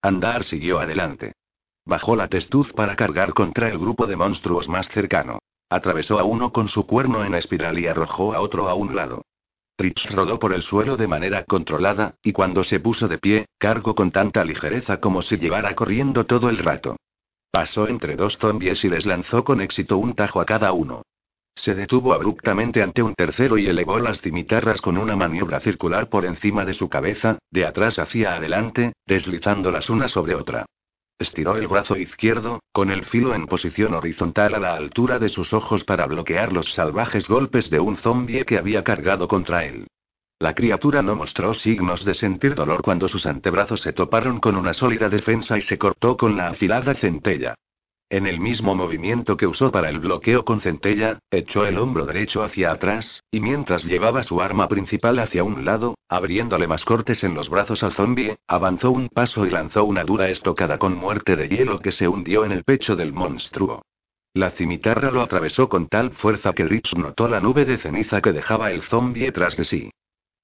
Andar siguió adelante. Bajó la testuz para cargar contra el grupo de monstruos más cercano. Atravesó a uno con su cuerno en espiral y arrojó a otro a un lado. Trips rodó por el suelo de manera controlada, y cuando se puso de pie, cargó con tanta ligereza como si llevara corriendo todo el rato. Pasó entre dos zombies y les lanzó con éxito un tajo a cada uno. Se detuvo abruptamente ante un tercero y elevó las cimitarras con una maniobra circular por encima de su cabeza, de atrás hacia adelante, deslizándolas una sobre otra. Estiró el brazo izquierdo, con el filo en posición horizontal a la altura de sus ojos para bloquear los salvajes golpes de un zombie que había cargado contra él. La criatura no mostró signos de sentir dolor cuando sus antebrazos se toparon con una sólida defensa y se cortó con la afilada centella. En el mismo movimiento que usó para el bloqueo con centella, echó el hombro derecho hacia atrás, y mientras llevaba su arma principal hacia un lado, abriéndole más cortes en los brazos al zombie, avanzó un paso y lanzó una dura estocada con muerte de hielo que se hundió en el pecho del monstruo. La cimitarra lo atravesó con tal fuerza que Rich notó la nube de ceniza que dejaba el zombie tras de sí.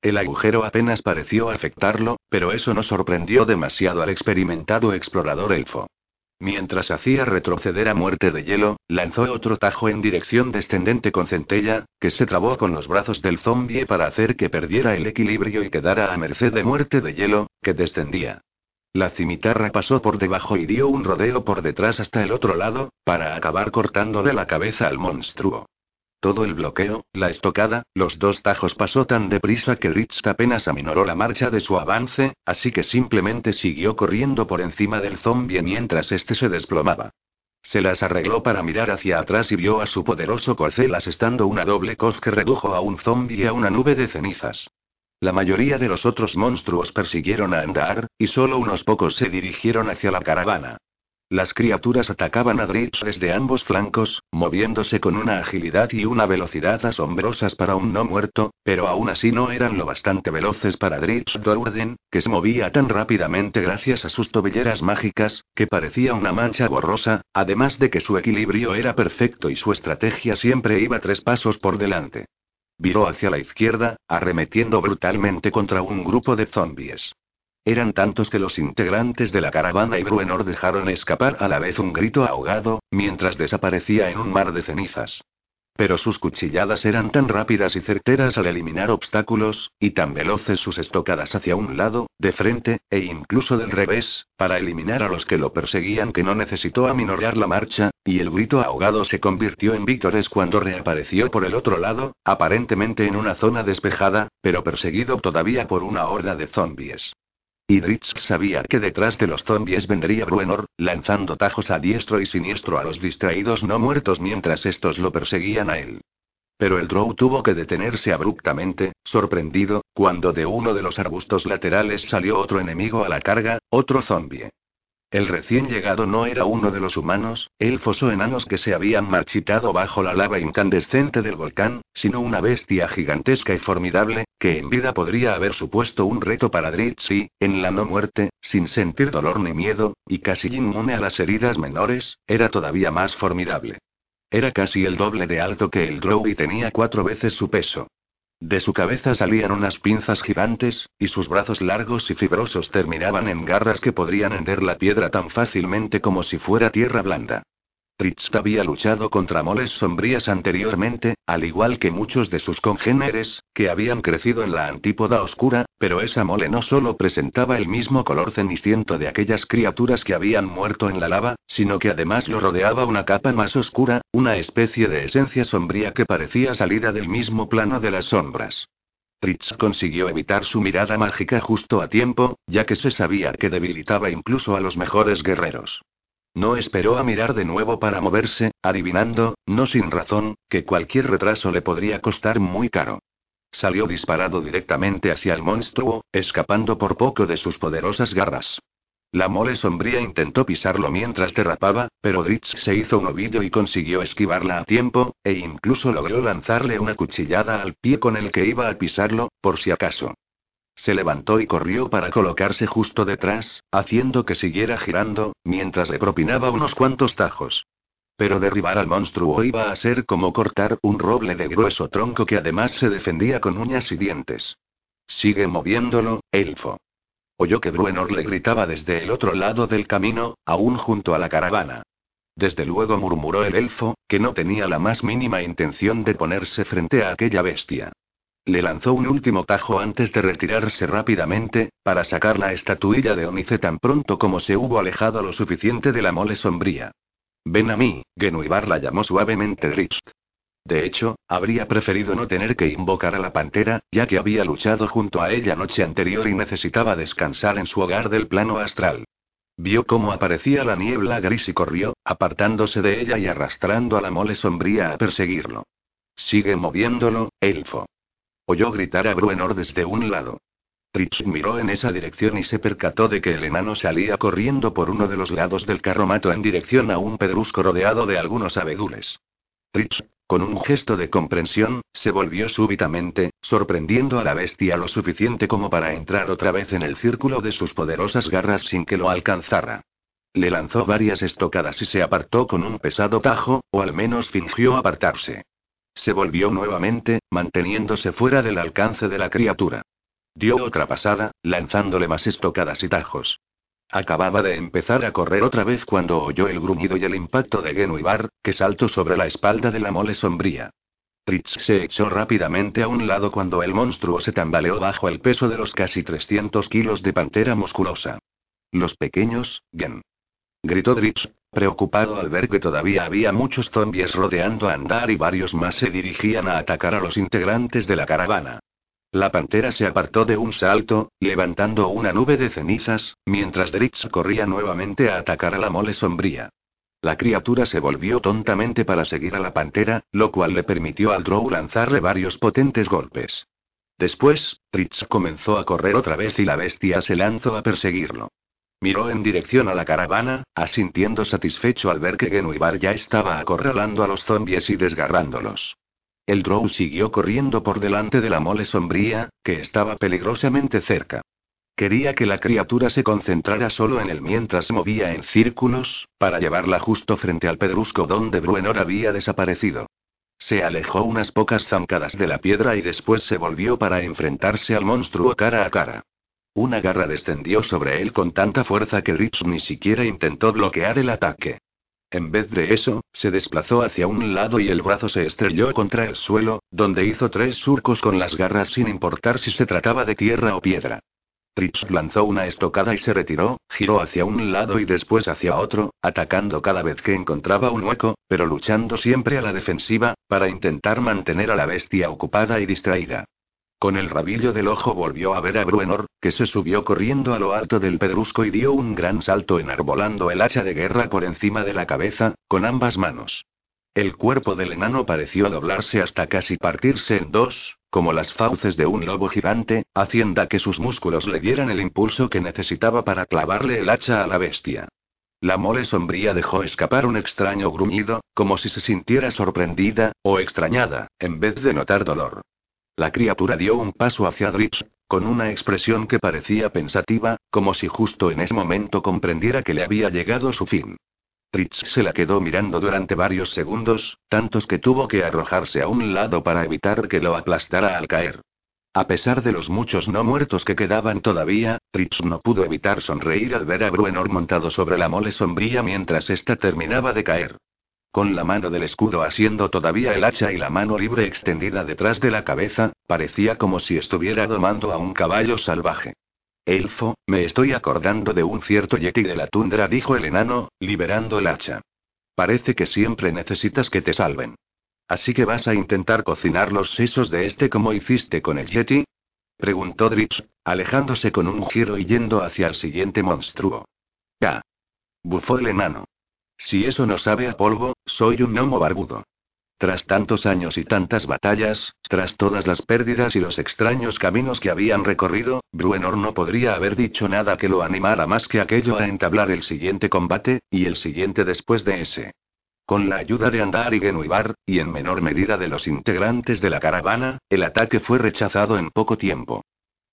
El agujero apenas pareció afectarlo, pero eso no sorprendió demasiado al experimentado explorador elfo. Mientras hacía retroceder a muerte de hielo, lanzó otro tajo en dirección descendente con centella, que se trabó con los brazos del zombie para hacer que perdiera el equilibrio y quedara a merced de muerte de hielo, que descendía. La cimitarra pasó por debajo y dio un rodeo por detrás hasta el otro lado, para acabar cortándole la cabeza al monstruo. Todo el bloqueo, la estocada, los dos tajos pasó tan deprisa que Rich apenas aminoró la marcha de su avance, así que simplemente siguió corriendo por encima del zombie mientras este se desplomaba. Se las arregló para mirar hacia atrás y vio a su poderoso corcel asestando una doble coz que redujo a un zombie a una nube de cenizas. La mayoría de los otros monstruos persiguieron a Andar, y solo unos pocos se dirigieron hacia la caravana. Las criaturas atacaban a Dritz desde ambos flancos, moviéndose con una agilidad y una velocidad asombrosas para un no muerto, pero aún así no eran lo bastante veloces para Dritz Dourden, que se movía tan rápidamente gracias a sus tobilleras mágicas, que parecía una mancha borrosa, además de que su equilibrio era perfecto y su estrategia siempre iba tres pasos por delante. Viró hacia la izquierda, arremetiendo brutalmente contra un grupo de zombies. Eran tantos que los integrantes de la caravana y Bruenor dejaron escapar a la vez un grito ahogado, mientras desaparecía en un mar de cenizas. Pero sus cuchilladas eran tan rápidas y certeras al eliminar obstáculos, y tan veloces sus estocadas hacia un lado, de frente, e incluso del revés, para eliminar a los que lo perseguían que no necesitó aminorar la marcha, y el grito ahogado se convirtió en vítores cuando reapareció por el otro lado, aparentemente en una zona despejada, pero perseguido todavía por una horda de zombies. Y Rich sabía que detrás de los zombies vendría Bruenor, lanzando tajos a diestro y siniestro a los distraídos no muertos mientras estos lo perseguían a él. Pero el Drow tuvo que detenerse abruptamente, sorprendido, cuando de uno de los arbustos laterales salió otro enemigo a la carga, otro zombie. El recién llegado no era uno de los humanos, elfos o enanos que se habían marchitado bajo la lava incandescente del volcán, sino una bestia gigantesca y formidable, que en vida podría haber supuesto un reto para Dritz y, en la no muerte, sin sentir dolor ni miedo, y casi inmune a las heridas menores, era todavía más formidable. Era casi el doble de alto que el Drow y tenía cuatro veces su peso. De su cabeza salían unas pinzas gigantes, y sus brazos largos y fibrosos terminaban en garras que podrían hender la piedra tan fácilmente como si fuera tierra blanda. Trist había luchado contra moles sombrías anteriormente, al igual que muchos de sus congéneres, que habían crecido en la antípoda oscura, pero esa mole no solo presentaba el mismo color ceniciento de aquellas criaturas que habían muerto en la lava, sino que además lo rodeaba una capa más oscura, una especie de esencia sombría que parecía salida del mismo plano de las sombras. Tritz consiguió evitar su mirada mágica justo a tiempo, ya que se sabía que debilitaba incluso a los mejores guerreros. No esperó a mirar de nuevo para moverse, adivinando, no sin razón, que cualquier retraso le podría costar muy caro. Salió disparado directamente hacia el monstruo, escapando por poco de sus poderosas garras. La mole sombría intentó pisarlo mientras derrapaba, pero Dritz se hizo un ovillo y consiguió esquivarla a tiempo, e incluso logró lanzarle una cuchillada al pie con el que iba a pisarlo, por si acaso. Se levantó y corrió para colocarse justo detrás, haciendo que siguiera girando, mientras le propinaba unos cuantos tajos. Pero derribar al monstruo iba a ser como cortar un roble de grueso tronco que además se defendía con uñas y dientes. Sigue moviéndolo, elfo. Oyó que Bruenor le gritaba desde el otro lado del camino, aún junto a la caravana. Desde luego murmuró el elfo, que no tenía la más mínima intención de ponerse frente a aquella bestia. Le lanzó un último tajo antes de retirarse rápidamente, para sacar la estatuilla de Onice tan pronto como se hubo alejado lo suficiente de la mole sombría. Ven a mí, Genuibar la llamó suavemente Rich. De hecho, habría preferido no tener que invocar a la pantera, ya que había luchado junto a ella noche anterior y necesitaba descansar en su hogar del plano astral. Vio cómo aparecía la niebla gris y corrió, apartándose de ella y arrastrando a la mole sombría a perseguirlo. Sigue moviéndolo, elfo. Oyó gritar a Bruenor desde un lado. Tritz miró en esa dirección y se percató de que el enano salía corriendo por uno de los lados del carromato en dirección a un pedrusco rodeado de algunos abedules. Tritz, con un gesto de comprensión, se volvió súbitamente, sorprendiendo a la bestia lo suficiente como para entrar otra vez en el círculo de sus poderosas garras sin que lo alcanzara. Le lanzó varias estocadas y se apartó con un pesado tajo, o al menos fingió apartarse. Se volvió nuevamente, manteniéndose fuera del alcance de la criatura. Dio otra pasada, lanzándole más estocadas y tajos. Acababa de empezar a correr otra vez cuando oyó el gruñido y el impacto de Genuibar, que saltó sobre la espalda de la mole sombría. Tritz se echó rápidamente a un lado cuando el monstruo se tambaleó bajo el peso de los casi 300 kilos de pantera musculosa. Los pequeños, Gen. Gritó Dritz, preocupado al ver que todavía había muchos zombies rodeando a Andar y varios más se dirigían a atacar a los integrantes de la caravana. La pantera se apartó de un salto, levantando una nube de cenizas, mientras Dritz corría nuevamente a atacar a la mole sombría. La criatura se volvió tontamente para seguir a la pantera, lo cual le permitió al Drow lanzarle varios potentes golpes. Después, Dritz comenzó a correr otra vez y la bestia se lanzó a perseguirlo. Miró en dirección a la caravana, asintiendo satisfecho al ver que Genuibar ya estaba acorralando a los zombies y desgarrándolos. El Drow siguió corriendo por delante de la mole sombría, que estaba peligrosamente cerca. Quería que la criatura se concentrara solo en él mientras movía en círculos, para llevarla justo frente al pedrusco donde Bruenor había desaparecido. Se alejó unas pocas zancadas de la piedra y después se volvió para enfrentarse al monstruo cara a cara. Una garra descendió sobre él con tanta fuerza que Ritz ni siquiera intentó bloquear el ataque. En vez de eso, se desplazó hacia un lado y el brazo se estrelló contra el suelo, donde hizo tres surcos con las garras sin importar si se trataba de tierra o piedra. Tritz lanzó una estocada y se retiró, giró hacia un lado y después hacia otro, atacando cada vez que encontraba un hueco, pero luchando siempre a la defensiva, para intentar mantener a la bestia ocupada y distraída. Con el rabillo del ojo volvió a ver a Bruenor, que se subió corriendo a lo alto del pedrusco y dio un gran salto enarbolando el hacha de guerra por encima de la cabeza, con ambas manos. El cuerpo del enano pareció doblarse hasta casi partirse en dos, como las fauces de un lobo gigante, haciendo que sus músculos le dieran el impulso que necesitaba para clavarle el hacha a la bestia. La mole sombría dejó escapar un extraño gruñido, como si se sintiera sorprendida, o extrañada, en vez de notar dolor. La criatura dio un paso hacia Dritz, con una expresión que parecía pensativa, como si justo en ese momento comprendiera que le había llegado su fin. Dritz se la quedó mirando durante varios segundos, tantos que tuvo que arrojarse a un lado para evitar que lo aplastara al caer. A pesar de los muchos no muertos que quedaban todavía, Dritz no pudo evitar sonreír al ver a Bruenor montado sobre la mole sombría mientras ésta terminaba de caer. Con la mano del escudo asiendo todavía el hacha y la mano libre extendida detrás de la cabeza, parecía como si estuviera domando a un caballo salvaje. Elfo, me estoy acordando de un cierto yeti de la tundra, dijo el enano, liberando el hacha. Parece que siempre necesitas que te salven. ¿Así que vas a intentar cocinar los sesos de este como hiciste con el yeti? preguntó Dritz, alejándose con un giro y yendo hacia el siguiente monstruo. Ya. Bufó el enano. Si eso no sabe a polvo, soy un gnomo barbudo. Tras tantos años y tantas batallas, tras todas las pérdidas y los extraños caminos que habían recorrido, Bruenor no podría haber dicho nada que lo animara más que aquello a entablar el siguiente combate, y el siguiente después de ese. Con la ayuda de Andar y Genuibar, y en menor medida de los integrantes de la caravana, el ataque fue rechazado en poco tiempo.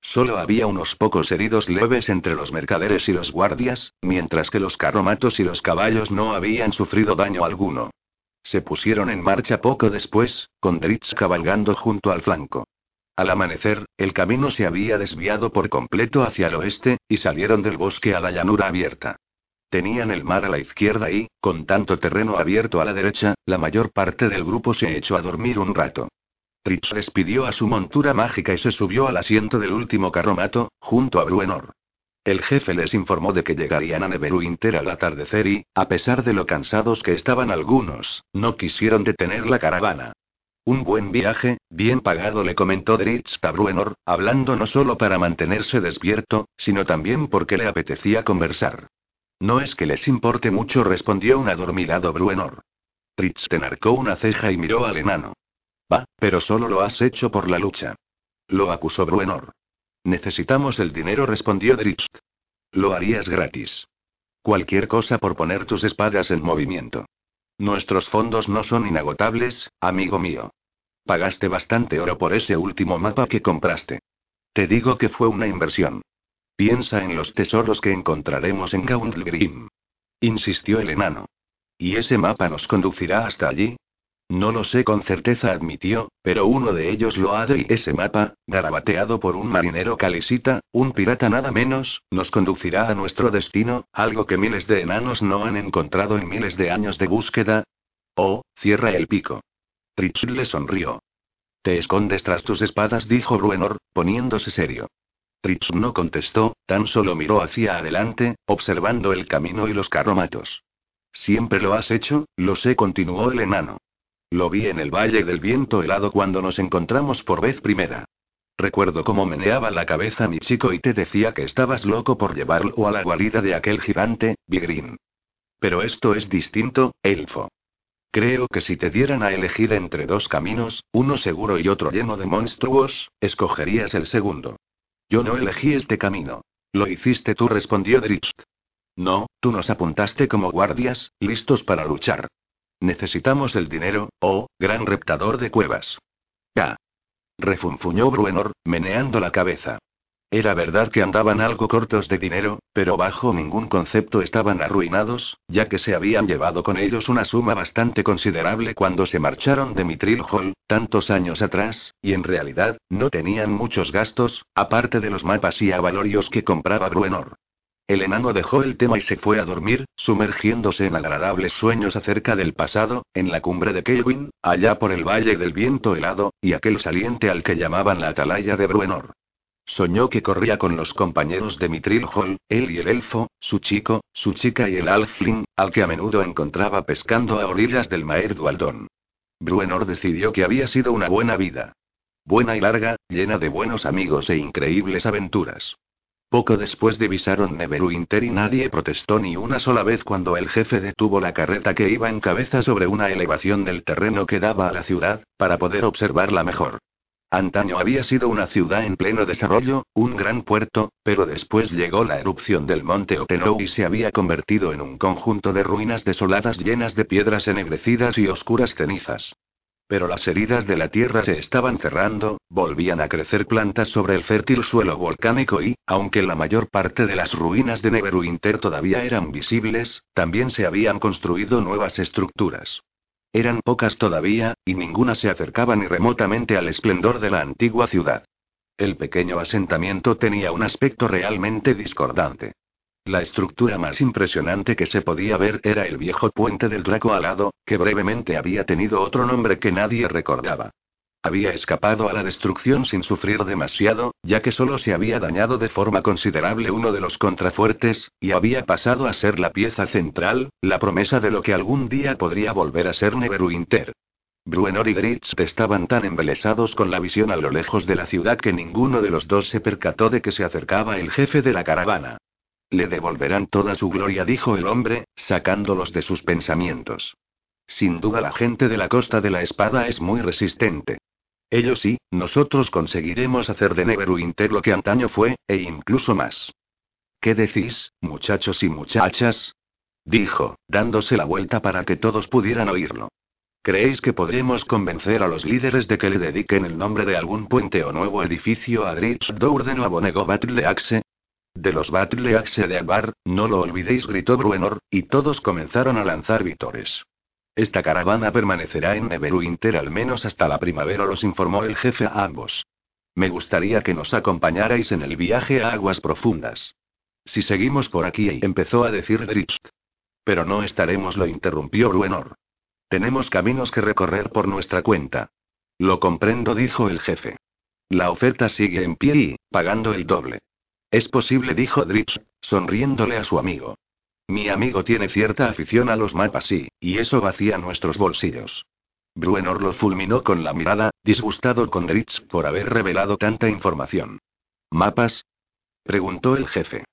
Solo había unos pocos heridos leves entre los mercaderes y los guardias, mientras que los carromatos y los caballos no habían sufrido daño alguno. Se pusieron en marcha poco después, con Dritz cabalgando junto al flanco. Al amanecer, el camino se había desviado por completo hacia el oeste, y salieron del bosque a la llanura abierta. Tenían el mar a la izquierda y, con tanto terreno abierto a la derecha, la mayor parte del grupo se echó a dormir un rato. Tritz despidió a su montura mágica y se subió al asiento del último carromato, junto a Bruenor. El jefe les informó de que llegarían a Neverwinter al atardecer y, a pesar de lo cansados que estaban algunos, no quisieron detener la caravana. Un buen viaje, bien pagado, le comentó Dritz a Bruenor, hablando no solo para mantenerse despierto, sino también porque le apetecía conversar. No es que les importe mucho, respondió un adormilado Bruenor. Dritz tenarcó una ceja y miró al enano. Va, pero solo lo has hecho por la lucha. Lo acusó Bruenor. Necesitamos el dinero, respondió Dritz. Lo harías gratis. Cualquier cosa por poner tus espadas en movimiento. Nuestros fondos no son inagotables, amigo mío. Pagaste bastante oro por ese último mapa que compraste. Te digo que fue una inversión. Piensa en los tesoros que encontraremos en Gauntlegrim. Insistió el enano. ¿Y ese mapa nos conducirá hasta allí? No lo sé con certeza, admitió, pero uno de ellos lo ha de y ese mapa, garabateado por un marinero calisita, un pirata nada menos, nos conducirá a nuestro destino, algo que miles de enanos no han encontrado en miles de años de búsqueda. Oh, cierra el pico. Tritz le sonrió. Te escondes tras tus espadas, dijo Bruenor, poniéndose serio. Tritz no contestó, tan solo miró hacia adelante, observando el camino y los carromatos. Siempre lo has hecho, lo sé, continuó el enano. Lo vi en el Valle del Viento helado cuando nos encontramos por vez primera. Recuerdo cómo meneaba la cabeza mi chico y te decía que estabas loco por llevarlo a la guarida de aquel gigante, Bigrin. Pero esto es distinto, elfo. Creo que si te dieran a elegir entre dos caminos, uno seguro y otro lleno de monstruos, escogerías el segundo. Yo no elegí este camino. Lo hiciste tú, respondió Dritz. No, tú nos apuntaste como guardias, listos para luchar. Necesitamos el dinero, oh, gran reptador de cuevas. Ya. Refunfuñó Bruenor, meneando la cabeza. Era verdad que andaban algo cortos de dinero, pero bajo ningún concepto estaban arruinados, ya que se habían llevado con ellos una suma bastante considerable cuando se marcharon de Mitril Hall, tantos años atrás, y en realidad, no tenían muchos gastos, aparte de los mapas y avalorios que compraba Bruenor. El enano dejó el tema y se fue a dormir, sumergiéndose en agradables sueños acerca del pasado, en la cumbre de Kelvin, allá por el valle del viento helado, y aquel saliente al que llamaban la atalaya de Bruenor. Soñó que corría con los compañeros de Mitril Hall, él y el elfo, su chico, su chica y el alfling, al que a menudo encontraba pescando a orillas del Maer Dualdón. Bruenor decidió que había sido una buena vida. Buena y larga, llena de buenos amigos e increíbles aventuras. Poco después divisaron Neverwinter y nadie protestó ni una sola vez cuando el jefe detuvo la carreta que iba en cabeza sobre una elevación del terreno que daba a la ciudad, para poder observarla mejor. Antaño había sido una ciudad en pleno desarrollo, un gran puerto, pero después llegó la erupción del monte Otenou y se había convertido en un conjunto de ruinas desoladas llenas de piedras ennegrecidas y oscuras cenizas. Pero las heridas de la tierra se estaban cerrando, volvían a crecer plantas sobre el fértil suelo volcánico y, aunque la mayor parte de las ruinas de Neverwinter todavía eran visibles, también se habían construido nuevas estructuras. Eran pocas todavía, y ninguna se acercaba ni remotamente al esplendor de la antigua ciudad. El pequeño asentamiento tenía un aspecto realmente discordante. La estructura más impresionante que se podía ver era el viejo puente del Draco alado, que brevemente había tenido otro nombre que nadie recordaba. Había escapado a la destrucción sin sufrir demasiado, ya que solo se había dañado de forma considerable uno de los contrafuertes, y había pasado a ser la pieza central, la promesa de lo que algún día podría volver a ser Neverwinter. Bruenor y Dritz estaban tan embelesados con la visión a lo lejos de la ciudad que ninguno de los dos se percató de que se acercaba el jefe de la caravana. Le devolverán toda su gloria, dijo el hombre, sacándolos de sus pensamientos. Sin duda la gente de la costa de la espada es muy resistente. Ellos sí, nosotros conseguiremos hacer de Neverwinter lo que antaño fue, e incluso más. ¿Qué decís, muchachos y muchachas? Dijo, dándose la vuelta para que todos pudieran oírlo. ¿Creéis que podremos convencer a los líderes de que le dediquen el nombre de algún puente o nuevo edificio a Dritz Dourden o a Bonego Battle Axe? De los Battle Axe de Alvar, no lo olvidéis, gritó Bruenor, y todos comenzaron a lanzar vítores. Esta caravana permanecerá en Neverwinter al menos hasta la primavera, los informó el jefe a ambos. Me gustaría que nos acompañarais en el viaje a aguas profundas. Si seguimos por aquí, empezó a decir Dritz. Pero no estaremos, lo interrumpió Bruenor. Tenemos caminos que recorrer por nuestra cuenta. Lo comprendo, dijo el jefe. La oferta sigue en pie y, pagando el doble. Es posible, dijo Dritz, sonriéndole a su amigo. Mi amigo tiene cierta afición a los mapas y, y eso vacía nuestros bolsillos. Bruenor lo fulminó con la mirada, disgustado con Dritz por haber revelado tanta información. ¿Mapas? preguntó el jefe.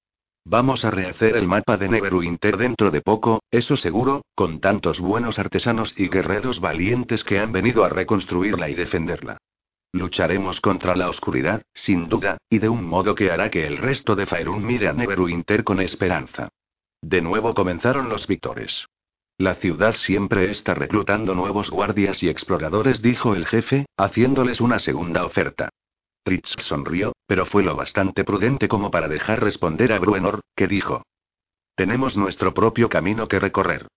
Vamos a rehacer el mapa de Neverwinter dentro de poco, eso seguro, con tantos buenos artesanos y guerreros valientes que han venido a reconstruirla y defenderla. Lucharemos contra la oscuridad, sin duda, y de un modo que hará que el resto de Faerun mire a Neverwinter con esperanza. De nuevo comenzaron los victores. La ciudad siempre está reclutando nuevos guardias y exploradores, dijo el jefe, haciéndoles una segunda oferta. Tritz sonrió, pero fue lo bastante prudente como para dejar responder a Bruenor, que dijo. Tenemos nuestro propio camino que recorrer.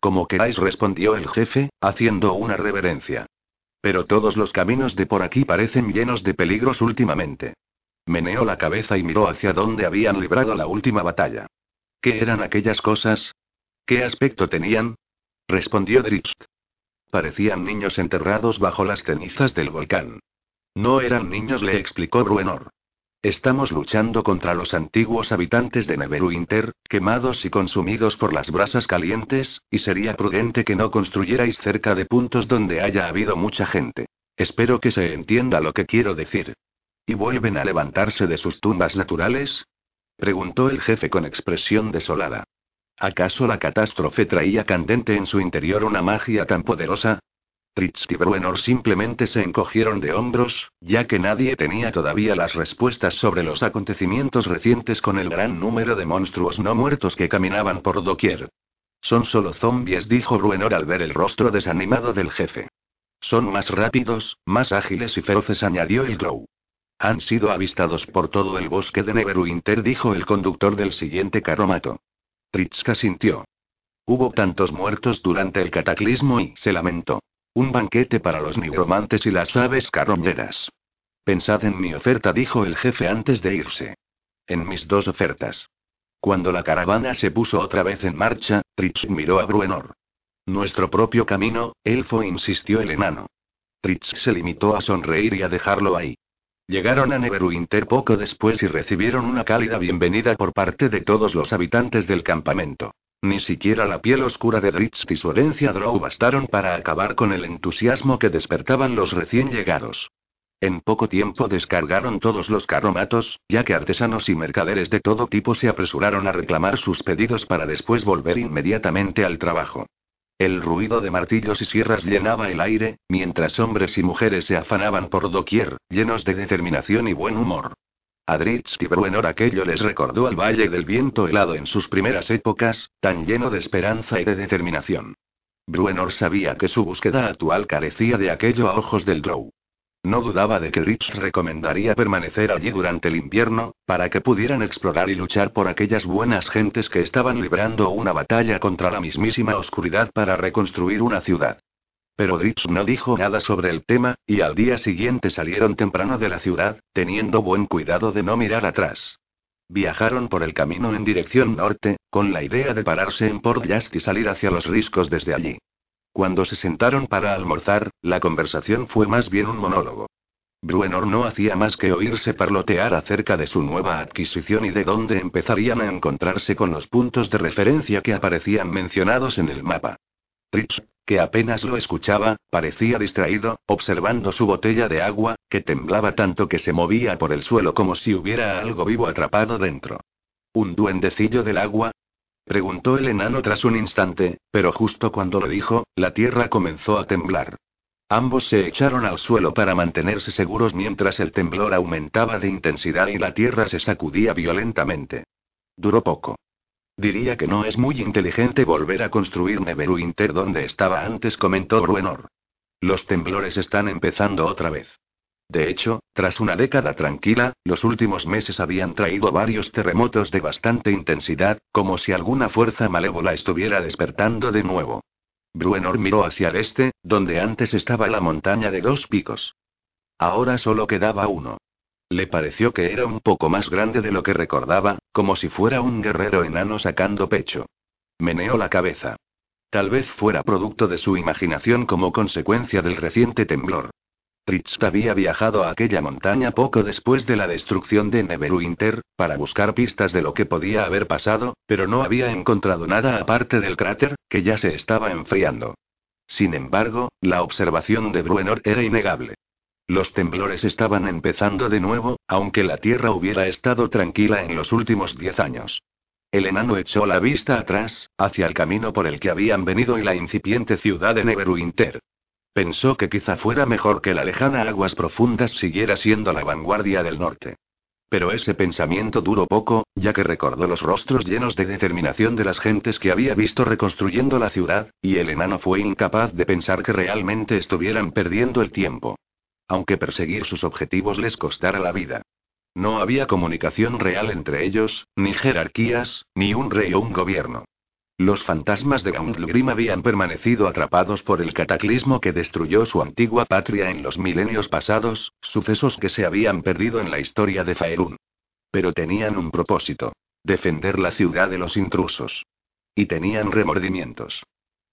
Como queráis, respondió el jefe, haciendo una reverencia. Pero todos los caminos de por aquí parecen llenos de peligros últimamente. Meneó la cabeza y miró hacia donde habían librado la última batalla. ¿Qué eran aquellas cosas? ¿Qué aspecto tenían? respondió Drift. Parecían niños enterrados bajo las cenizas del volcán. No eran niños, le explicó Bruenor. Estamos luchando contra los antiguos habitantes de Neverwinter, quemados y consumidos por las brasas calientes, y sería prudente que no construyerais cerca de puntos donde haya habido mucha gente. Espero que se entienda lo que quiero decir. ¿Y vuelven a levantarse de sus tumbas naturales? preguntó el jefe con expresión desolada. ¿Acaso la catástrofe traía candente en su interior una magia tan poderosa? Tritz y Bruenor simplemente se encogieron de hombros, ya que nadie tenía todavía las respuestas sobre los acontecimientos recientes con el gran número de monstruos no muertos que caminaban por doquier. Son solo zombies, dijo Bruenor al ver el rostro desanimado del jefe. Son más rápidos, más ágiles y feroces, añadió el Grow. Han sido avistados por todo el bosque de Neverwinter, dijo el conductor del siguiente carromato. Tritska sintió. Hubo tantos muertos durante el cataclismo y se lamentó. Un banquete para los nigromantes y las aves carroñeras. Pensad en mi oferta, dijo el jefe antes de irse. En mis dos ofertas. Cuando la caravana se puso otra vez en marcha, Tritz miró a Bruenor. Nuestro propio camino, elfo, insistió el enano. Tritz se limitó a sonreír y a dejarlo ahí. Llegaron a Neverwinter poco después y recibieron una cálida bienvenida por parte de todos los habitantes del campamento. Ni siquiera la piel oscura de Dritz y su herencia Drow bastaron para acabar con el entusiasmo que despertaban los recién llegados. En poco tiempo descargaron todos los carromatos, ya que artesanos y mercaderes de todo tipo se apresuraron a reclamar sus pedidos para después volver inmediatamente al trabajo. El ruido de martillos y sierras llenaba el aire, mientras hombres y mujeres se afanaban por doquier, llenos de determinación y buen humor. A Dritz y Bruenor aquello les recordó al Valle del Viento helado en sus primeras épocas, tan lleno de esperanza y de determinación. Bruenor sabía que su búsqueda actual carecía de aquello a ojos del Drow. No dudaba de que Dritz recomendaría permanecer allí durante el invierno, para que pudieran explorar y luchar por aquellas buenas gentes que estaban librando una batalla contra la mismísima oscuridad para reconstruir una ciudad. Pero Dritz no dijo nada sobre el tema, y al día siguiente salieron temprano de la ciudad, teniendo buen cuidado de no mirar atrás. Viajaron por el camino en dirección norte, con la idea de pararse en Port Just y salir hacia los riscos desde allí. Cuando se sentaron para almorzar, la conversación fue más bien un monólogo. Bruenor no hacía más que oírse parlotear acerca de su nueva adquisición y de dónde empezarían a encontrarse con los puntos de referencia que aparecían mencionados en el mapa. Tritz, que apenas lo escuchaba, parecía distraído, observando su botella de agua, que temblaba tanto que se movía por el suelo como si hubiera algo vivo atrapado dentro. ¿Un duendecillo del agua? preguntó el enano tras un instante, pero justo cuando lo dijo, la tierra comenzó a temblar. Ambos se echaron al suelo para mantenerse seguros mientras el temblor aumentaba de intensidad y la tierra se sacudía violentamente. Duró poco. Diría que no es muy inteligente volver a construir Neverwinter donde estaba antes, comentó Bruenor. Los temblores están empezando otra vez. De hecho, tras una década tranquila, los últimos meses habían traído varios terremotos de bastante intensidad, como si alguna fuerza malévola estuviera despertando de nuevo. Bruenor miró hacia el este, donde antes estaba la montaña de dos picos. Ahora solo quedaba uno. Le pareció que era un poco más grande de lo que recordaba, como si fuera un guerrero enano sacando pecho. Meneó la cabeza. Tal vez fuera producto de su imaginación como consecuencia del reciente temblor. Tritz había viajado a aquella montaña poco después de la destrucción de Neverwinter, para buscar pistas de lo que podía haber pasado, pero no había encontrado nada aparte del cráter, que ya se estaba enfriando. Sin embargo, la observación de Bruenor era innegable. Los temblores estaban empezando de nuevo, aunque la Tierra hubiera estado tranquila en los últimos diez años. El enano echó la vista atrás, hacia el camino por el que habían venido y la incipiente ciudad de Neverwinter. Pensó que quizá fuera mejor que la lejana Aguas Profundas siguiera siendo la vanguardia del norte. Pero ese pensamiento duró poco, ya que recordó los rostros llenos de determinación de las gentes que había visto reconstruyendo la ciudad, y el enano fue incapaz de pensar que realmente estuvieran perdiendo el tiempo. Aunque perseguir sus objetivos les costara la vida. No había comunicación real entre ellos, ni jerarquías, ni un rey o un gobierno. Los fantasmas de Gauntlegrim habían permanecido atrapados por el cataclismo que destruyó su antigua patria en los milenios pasados, sucesos que se habían perdido en la historia de Faerun. Pero tenían un propósito: defender la ciudad de los intrusos. Y tenían remordimientos.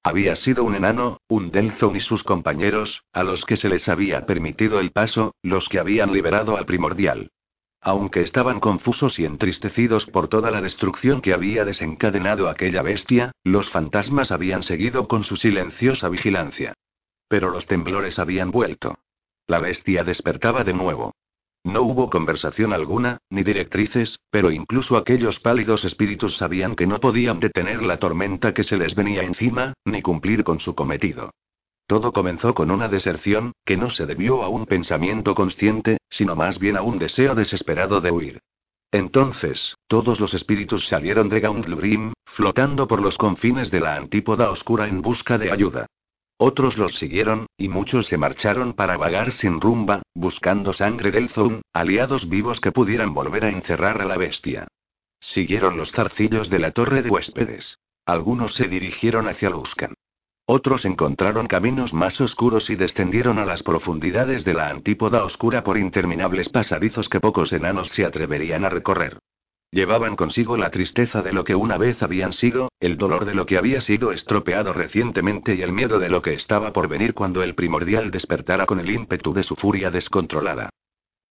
Había sido un enano, un Delzon y sus compañeros, a los que se les había permitido el paso, los que habían liberado al primordial. Aunque estaban confusos y entristecidos por toda la destrucción que había desencadenado aquella bestia, los fantasmas habían seguido con su silenciosa vigilancia. Pero los temblores habían vuelto. La bestia despertaba de nuevo. No hubo conversación alguna, ni directrices, pero incluso aquellos pálidos espíritus sabían que no podían detener la tormenta que se les venía encima, ni cumplir con su cometido. Todo comenzó con una deserción, que no se debió a un pensamiento consciente, sino más bien a un deseo desesperado de huir. Entonces, todos los espíritus salieron de Gauntlegrim, flotando por los confines de la antípoda oscura en busca de ayuda. Otros los siguieron, y muchos se marcharon para vagar sin rumba, buscando sangre del Zoom, aliados vivos que pudieran volver a encerrar a la bestia. Siguieron los zarcillos de la torre de huéspedes. Algunos se dirigieron hacia Luskan. Otros encontraron caminos más oscuros y descendieron a las profundidades de la antípoda oscura por interminables pasadizos que pocos enanos se atreverían a recorrer. Llevaban consigo la tristeza de lo que una vez habían sido, el dolor de lo que había sido estropeado recientemente y el miedo de lo que estaba por venir cuando el primordial despertara con el ímpetu de su furia descontrolada.